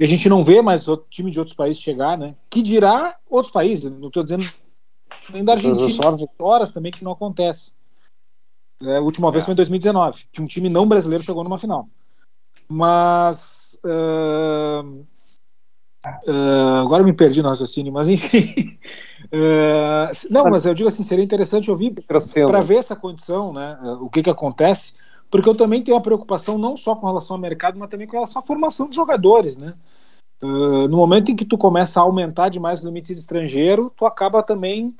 E a gente não vê mais outro time de outros países chegar, né? Que dirá outros países, não estou dizendo nem da Argentina, horas também que não acontece. É, a última vez é. foi em 2019, que um time não brasileiro chegou numa final. Mas uh, Uh, agora eu me perdi no raciocínio, mas enfim. [LAUGHS] Uh, não, mas eu digo assim, seria interessante ouvir para ver essa condição, né? O que, que acontece, porque eu também tenho uma preocupação não só com relação ao mercado, mas também com relação à formação de jogadores, né? no momento em que tu começa a aumentar demais o limite de estrangeiro, tu acaba também,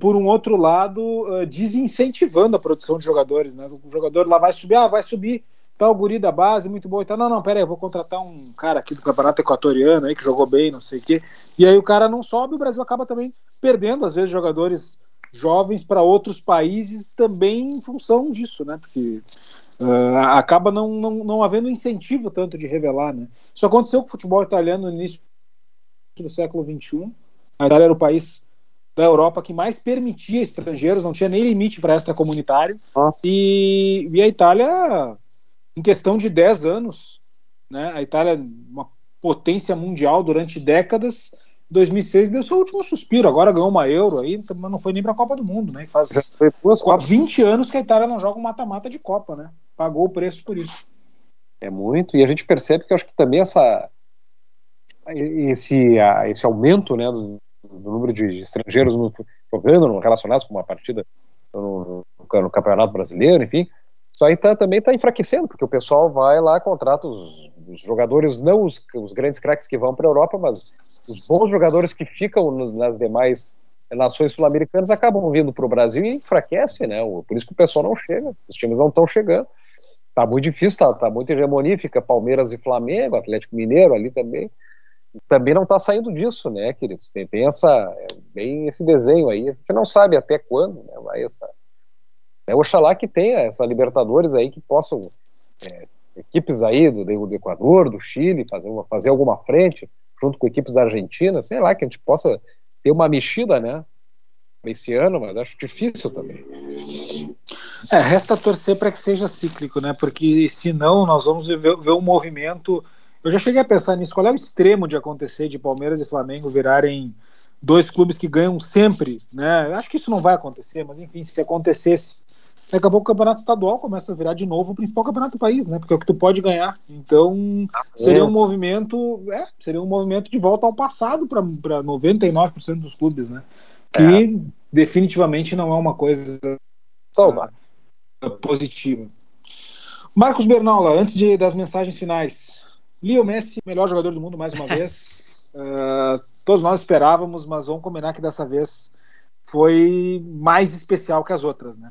por um outro lado, desincentivando a produção de jogadores, né? O jogador lá vai subir, ah, vai subir Tá o guri da base, muito bom e tal. Não, não, pera aí, eu vou contratar um cara aqui do Campeonato Equatoriano aí que jogou bem, não sei o quê. E aí o cara não sobe, o Brasil acaba também perdendo, às vezes, jogadores jovens para outros países também em função disso, né? Porque uh, acaba não, não, não havendo incentivo tanto de revelar, né? Isso aconteceu com o futebol italiano no início do século XXI. A Itália era o país da Europa que mais permitia estrangeiros, não tinha nem limite para extracomunitário. E, e a Itália em questão de 10 anos, né, a Itália, uma potência mundial durante décadas, 2006 deu seu último suspiro, agora ganhou uma Euro aí, mas não foi nem para a Copa do Mundo, né? faz há 20 anos que a Itália não joga um mata-mata de Copa, né? Pagou o preço por isso. É muito, e a gente percebe que eu acho que também essa esse, esse aumento né, do, do número de estrangeiros no, jogando relacionados com uma partida no, no, no Campeonato Brasileiro, enfim, isso aí tá, também está enfraquecendo, porque o pessoal vai lá, contrata os os jogadores, não os, os grandes craques que vão para a Europa, mas os bons jogadores que ficam nas demais nações sul-americanas acabam vindo para o Brasil e enfraquece, né? Por isso que o pessoal não chega, os times não estão chegando. Tá muito difícil, tá, tá muito hegemonia, fica Palmeiras e Flamengo, Atlético Mineiro ali também. Também não está saindo disso, né, queridos? Tem, tem essa, é, bem esse desenho aí. A gente não sabe até quando né, vai essa. É, oxalá que tenha essa Libertadores aí que possam é, equipes aí do, do Equador, do Chile, fazer, uma, fazer alguma frente junto com equipes argentinas, sei lá, que a gente possa ter uma mexida, né? Esse ano, mas acho difícil também. É, resta torcer para que seja cíclico, né? Porque senão nós vamos ver, ver um movimento. Eu já cheguei a pensar nisso. Qual é o extremo de acontecer de Palmeiras e Flamengo virarem dois clubes que ganham sempre, né? Acho que isso não vai acontecer, mas enfim, se acontecesse, daqui a pouco o campeonato estadual começa a virar de novo o principal campeonato do país, né? Porque é o que tu pode ganhar. Então, seria um movimento, é, seria um movimento de volta ao passado para 99% dos clubes, né? Que é. definitivamente não é uma coisa uh, positiva. Marcos Bernaula, antes de, das mensagens finais, Leo Messi, melhor jogador do mundo mais uma [LAUGHS] vez. Uh, todos nós esperávamos, mas vamos combinar que dessa vez foi mais especial que as outras, né?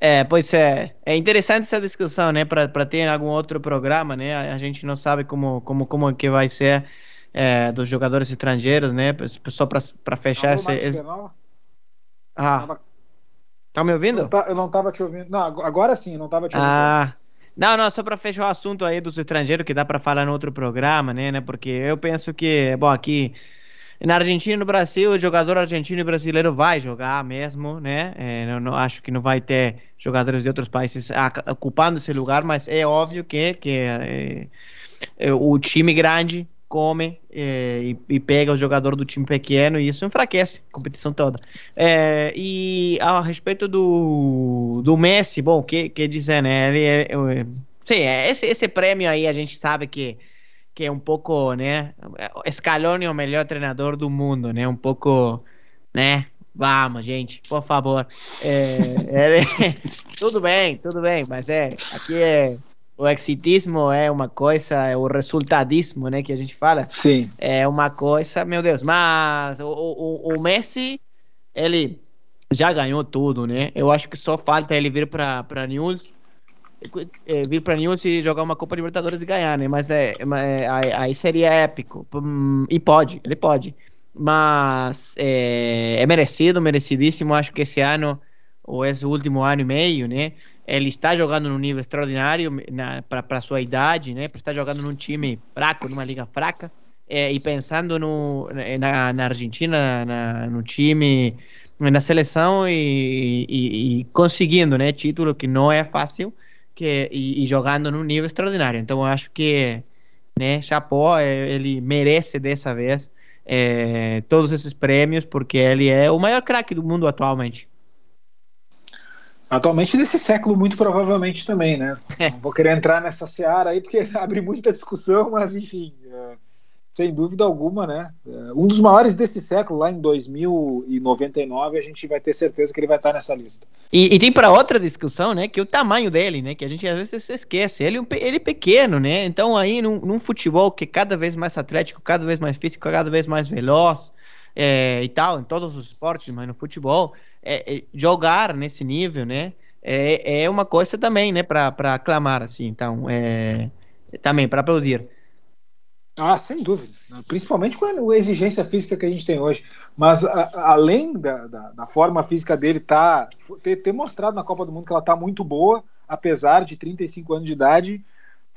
É, pois é. É interessante essa discussão, né? Para ter algum outro programa, né? A gente não sabe como, como, como que vai ser é, dos jogadores estrangeiros, né? Só para fechar esse. esse... Ah. Tá me ouvindo? Tá, eu não tava te ouvindo. Não, agora sim, não tava te ouvindo. Ah. Não, não, só para fechar o assunto aí dos estrangeiros, que dá para falar no outro programa, né, né? Porque eu penso que, bom, aqui na Argentina e no Brasil, o jogador argentino e brasileiro vai jogar mesmo, né? É, não, não, acho que não vai ter jogadores de outros países ocupando esse lugar, mas é óbvio que, que é, é, o time grande come é, e, e, pega o jogador do time pequeno e isso enfraquece a competição toda. É, e a respeito do, do Messi, bom, que, que dizer, né? Ele é, sim, esse, esse prêmio aí a gente sabe que que é um pouco, né? Scaloni é o melhor treinador do mundo, né? Um pouco, né? Vamos, gente, por favor. É, é, [LAUGHS] [LAUGHS] tudo bem, tudo bem, mas é aqui é o exitismo é uma coisa, é o resultadismo, né? Que a gente fala. Sim. É uma coisa, meu Deus. Mas o, o, o Messi, ele já ganhou tudo, né? Eu acho que só falta ele vir para para News é, vir para News e jogar uma Copa Libertadores e ganhar, né? Mas é, é aí seria épico. Hum, e pode, ele pode. Mas é, é, merecido, merecidíssimo. Acho que esse ano, ou esse último ano e meio, né? Ele está jogando num nível extraordinário para sua idade, né? Para estar jogando num time fraco, numa liga fraca. É, e pensando no, na, na Argentina, na, no time, na seleção e, e, e conseguindo, né? Título que não é fácil que, e, e, jogando num nível extraordinário. Então eu acho que, né, Chapó, é, ele merece dessa vez é, todos esses prêmios, porque ele é o maior craque do mundo atualmente. Atualmente desse século, muito provavelmente também, né? [LAUGHS] Não vou querer entrar nessa seara aí, porque [LAUGHS] abre muita discussão, mas enfim. É sem dúvida alguma, né? É, um dos maiores desse século, lá em 2099, a gente vai ter certeza que ele vai estar nessa lista. E, e tem para outra discussão, né? Que o tamanho dele, né? Que a gente às vezes se esquece. Ele, é ele é pequeno, né? Então aí num, num, futebol que é cada vez mais atlético, cada vez mais físico, cada vez mais veloz é, e tal, em todos os esportes, mas no futebol, é, é, jogar nesse nível, né? É, é uma coisa também, né? Para aclamar, assim. Então, é, também para aplaudir. Ah, sem dúvida. Principalmente com a exigência física que a gente tem hoje. Mas a, além da, da, da, forma física dele tá, ter, ter, mostrado na Copa do Mundo que ela está muito boa, apesar de 35 anos de idade,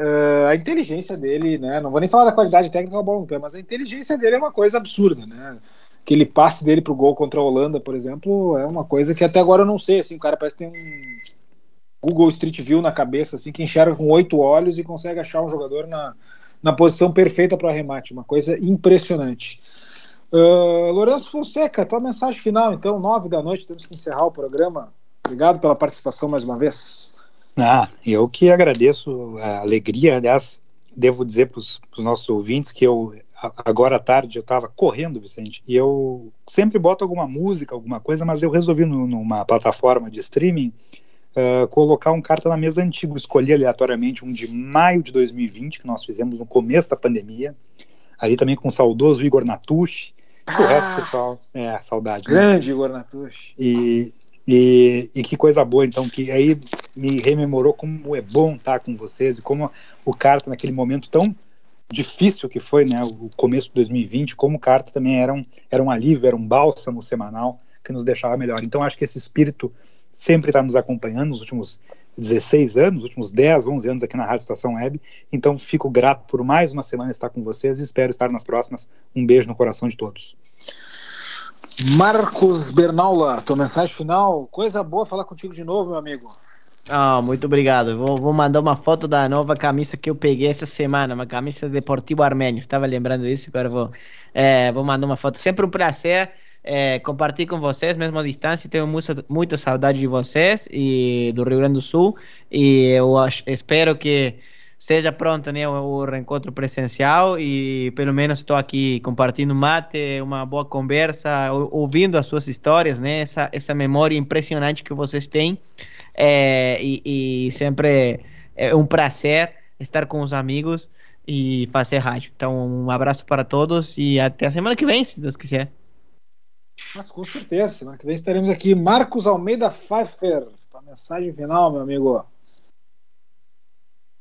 uh, a inteligência dele, né? Não vou nem falar da qualidade técnica da bola mas a inteligência dele é uma coisa absurda, né? Aquele passe dele pro gol contra a Holanda, por exemplo, é uma coisa que até agora eu não sei. Assim, o cara parece ter um Google Street View na cabeça, assim, que enxerga com oito olhos e consegue achar um jogador na na posição perfeita para o arremate, uma coisa impressionante. Uh, Lourenço Fonseca, tua mensagem final, então, nove da noite, temos que encerrar o programa. Obrigado pela participação mais uma vez. Ah, eu que agradeço a alegria, aliás, devo dizer para os nossos ouvintes que eu agora à tarde eu estava correndo, Vicente, e eu sempre boto alguma música, alguma coisa, mas eu resolvi no, numa plataforma de streaming uh, colocar um carta na mesa antigo, escolher aleatoriamente um de maio de 2020, que nós fizemos no começo da pandemia, ali também com o saudoso Igor Natucci, ah, o resto, pessoal, é, saudade. Né? Grande né? Igor Natucci. E, e, e, que coisa boa, então, que aí me rememorou como é bom estar com vocês e como o Carta, naquele momento tão difícil que foi, né, o começo de 2020, como o Carta também era um, era um alívio, era um bálsamo semanal que nos deixava melhor. Então, acho que esse espírito sempre está nos acompanhando nos últimos 16 anos, nos últimos 10, 11 anos aqui na Rádio Estação Web. Então, fico grato por mais uma semana estar com vocês e espero estar nas próximas. Um beijo no coração de todos. Marcos Bernaula, tua mensagem final. Coisa boa falar contigo de novo, meu amigo. Ah, muito obrigado. Vou, vou, mandar uma foto da nova camisa que eu peguei essa semana, uma camisa Deportivo Armênio. Estava lembrando disso, agora vou, é, vou mandar uma foto. Sempre um prazer é, com vocês, mesmo à distância. Tenho muita, muita saudade de vocês e do Rio Grande do Sul. E eu acho, espero que seja pronto né, o reencontro presencial e pelo menos estou aqui compartilhando mate, uma boa conversa, ouvindo as suas histórias, né, essa, essa memória impressionante que vocês têm é, e, e sempre é um prazer estar com os amigos e fazer rádio. Então, um abraço para todos e até a semana que vem, se Deus quiser. Mas com certeza, semana que vem estaremos aqui. Marcos Almeida Pfeiffer, a mensagem final, meu amigo.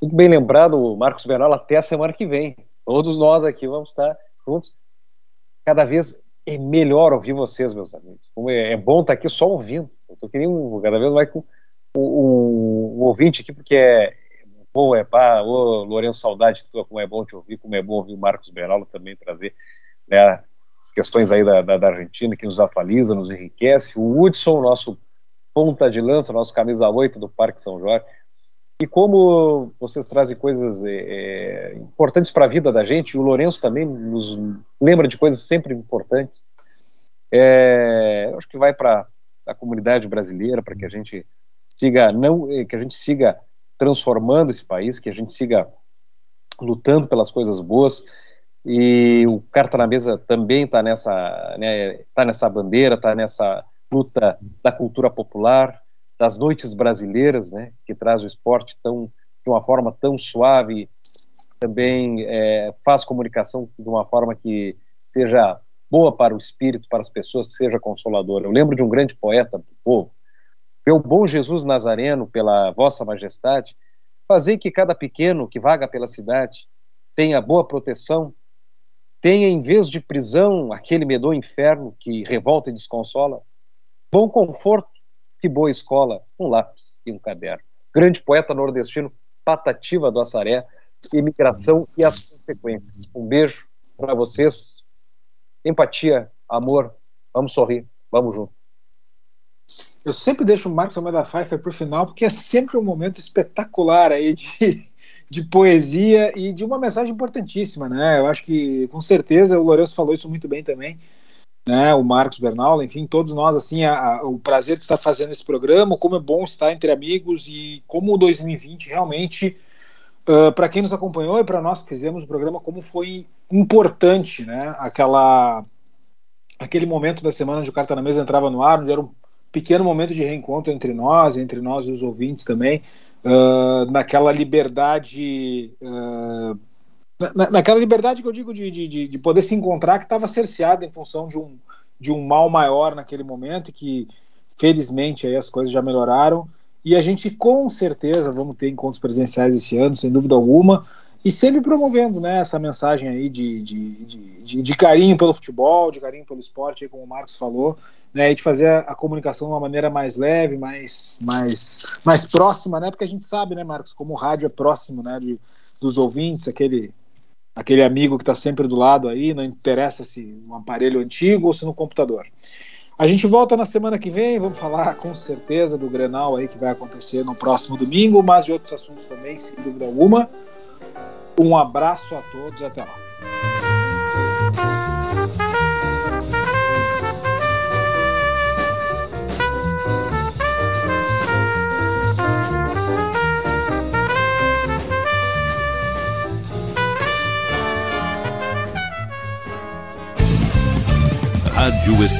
Muito bem lembrado, Marcos Bernal, até a semana que vem. Todos nós aqui vamos estar juntos. Cada vez é melhor ouvir vocês, meus amigos. É, é bom estar aqui só ouvindo. Eu tô querendo cada vez mais com o, o, o ouvinte aqui, porque é bom, é pá, ô Lourenço, saudade de tua, como é bom te ouvir, como é bom ouvir o Marcos Bernal também trazer né, as questões aí da, da, da, Argentina que nos atualiza, nos enriquece. O Hudson, nosso ponta de lança, nosso camisa 8 do Parque São Jorge, e como vocês trazem coisas é, é importantes para a vida da gente, o Lourenço também nos lembra de coisas sempre importantes, é, acho que vai para a comunidade brasileira, para que a gente siga não é, que a gente siga transformando esse país, que a gente siga lutando pelas coisas boas. E o Carta na Mesa também está nessa, né, tá nessa bandeira, está nessa luta da cultura popular, das noites brasileiras, né, que traz o esporte tão de uma forma tão suave, também é, faz comunicação de uma forma que seja boa para o espírito, para as pessoas, seja consoladora. Eu lembro de um grande poeta do povo, meu bom Jesus Nazareno, pela vossa majestade, fazei que cada pequeno que vaga pela cidade tenha boa proteção, tenha em vez de prisão aquele medonho inferno que revolta e desconsola, bom conforto que boa escola, um lápis e um caderno. Grande poeta nordestino, Patativa do Assaré, imigração e as consequências. Um beijo para vocês. Empatia, amor, vamos sorrir, vamos junto. Eu sempre deixo o Marcos Almeida Pfeiffer para o final, porque é sempre um momento espetacular aí de, de poesia e de uma mensagem importantíssima, né? Eu acho que, com certeza, o Lourenço falou isso muito bem também né, o Marcos Bernal, enfim, todos nós, assim, a, a, o prazer de estar fazendo esse programa, como é bom estar entre amigos e como o 2020 realmente, uh, para quem nos acompanhou e para nós que fizemos o programa, como foi importante, né, aquela, aquele momento da semana onde o Carta na Mesa entrava no ar, onde era um pequeno momento de reencontro entre nós, entre nós e os ouvintes também, uh, naquela liberdade... Uh, na, naquela liberdade que eu digo de, de, de poder se encontrar que estava cerceada em função de um, de um mal maior naquele momento e que felizmente aí as coisas já melhoraram. E a gente com certeza vamos ter encontros presenciais esse ano, sem dúvida alguma, e sempre promovendo né, essa mensagem aí de, de, de, de carinho pelo futebol, de carinho pelo esporte, como o Marcos falou, né, e de fazer a, a, comunicação de uma maneira mais leve, mais, mais, mais próxima, né, porque a gente sabe, né, Marcos, como o rádio é próximo né, de, dos ouvintes, aquele aquele amigo que está sempre do lado aí, não interessa se no aparelho antigo ou se no computador. A gente volta na semana que vem, vamos falar com certeza do Grenal aí que vai acontecer no próximo domingo, mas de outros assuntos também, sem dúvida alguma. Um abraço a todos e até lá.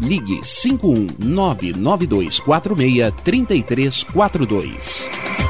ligue 51992463342.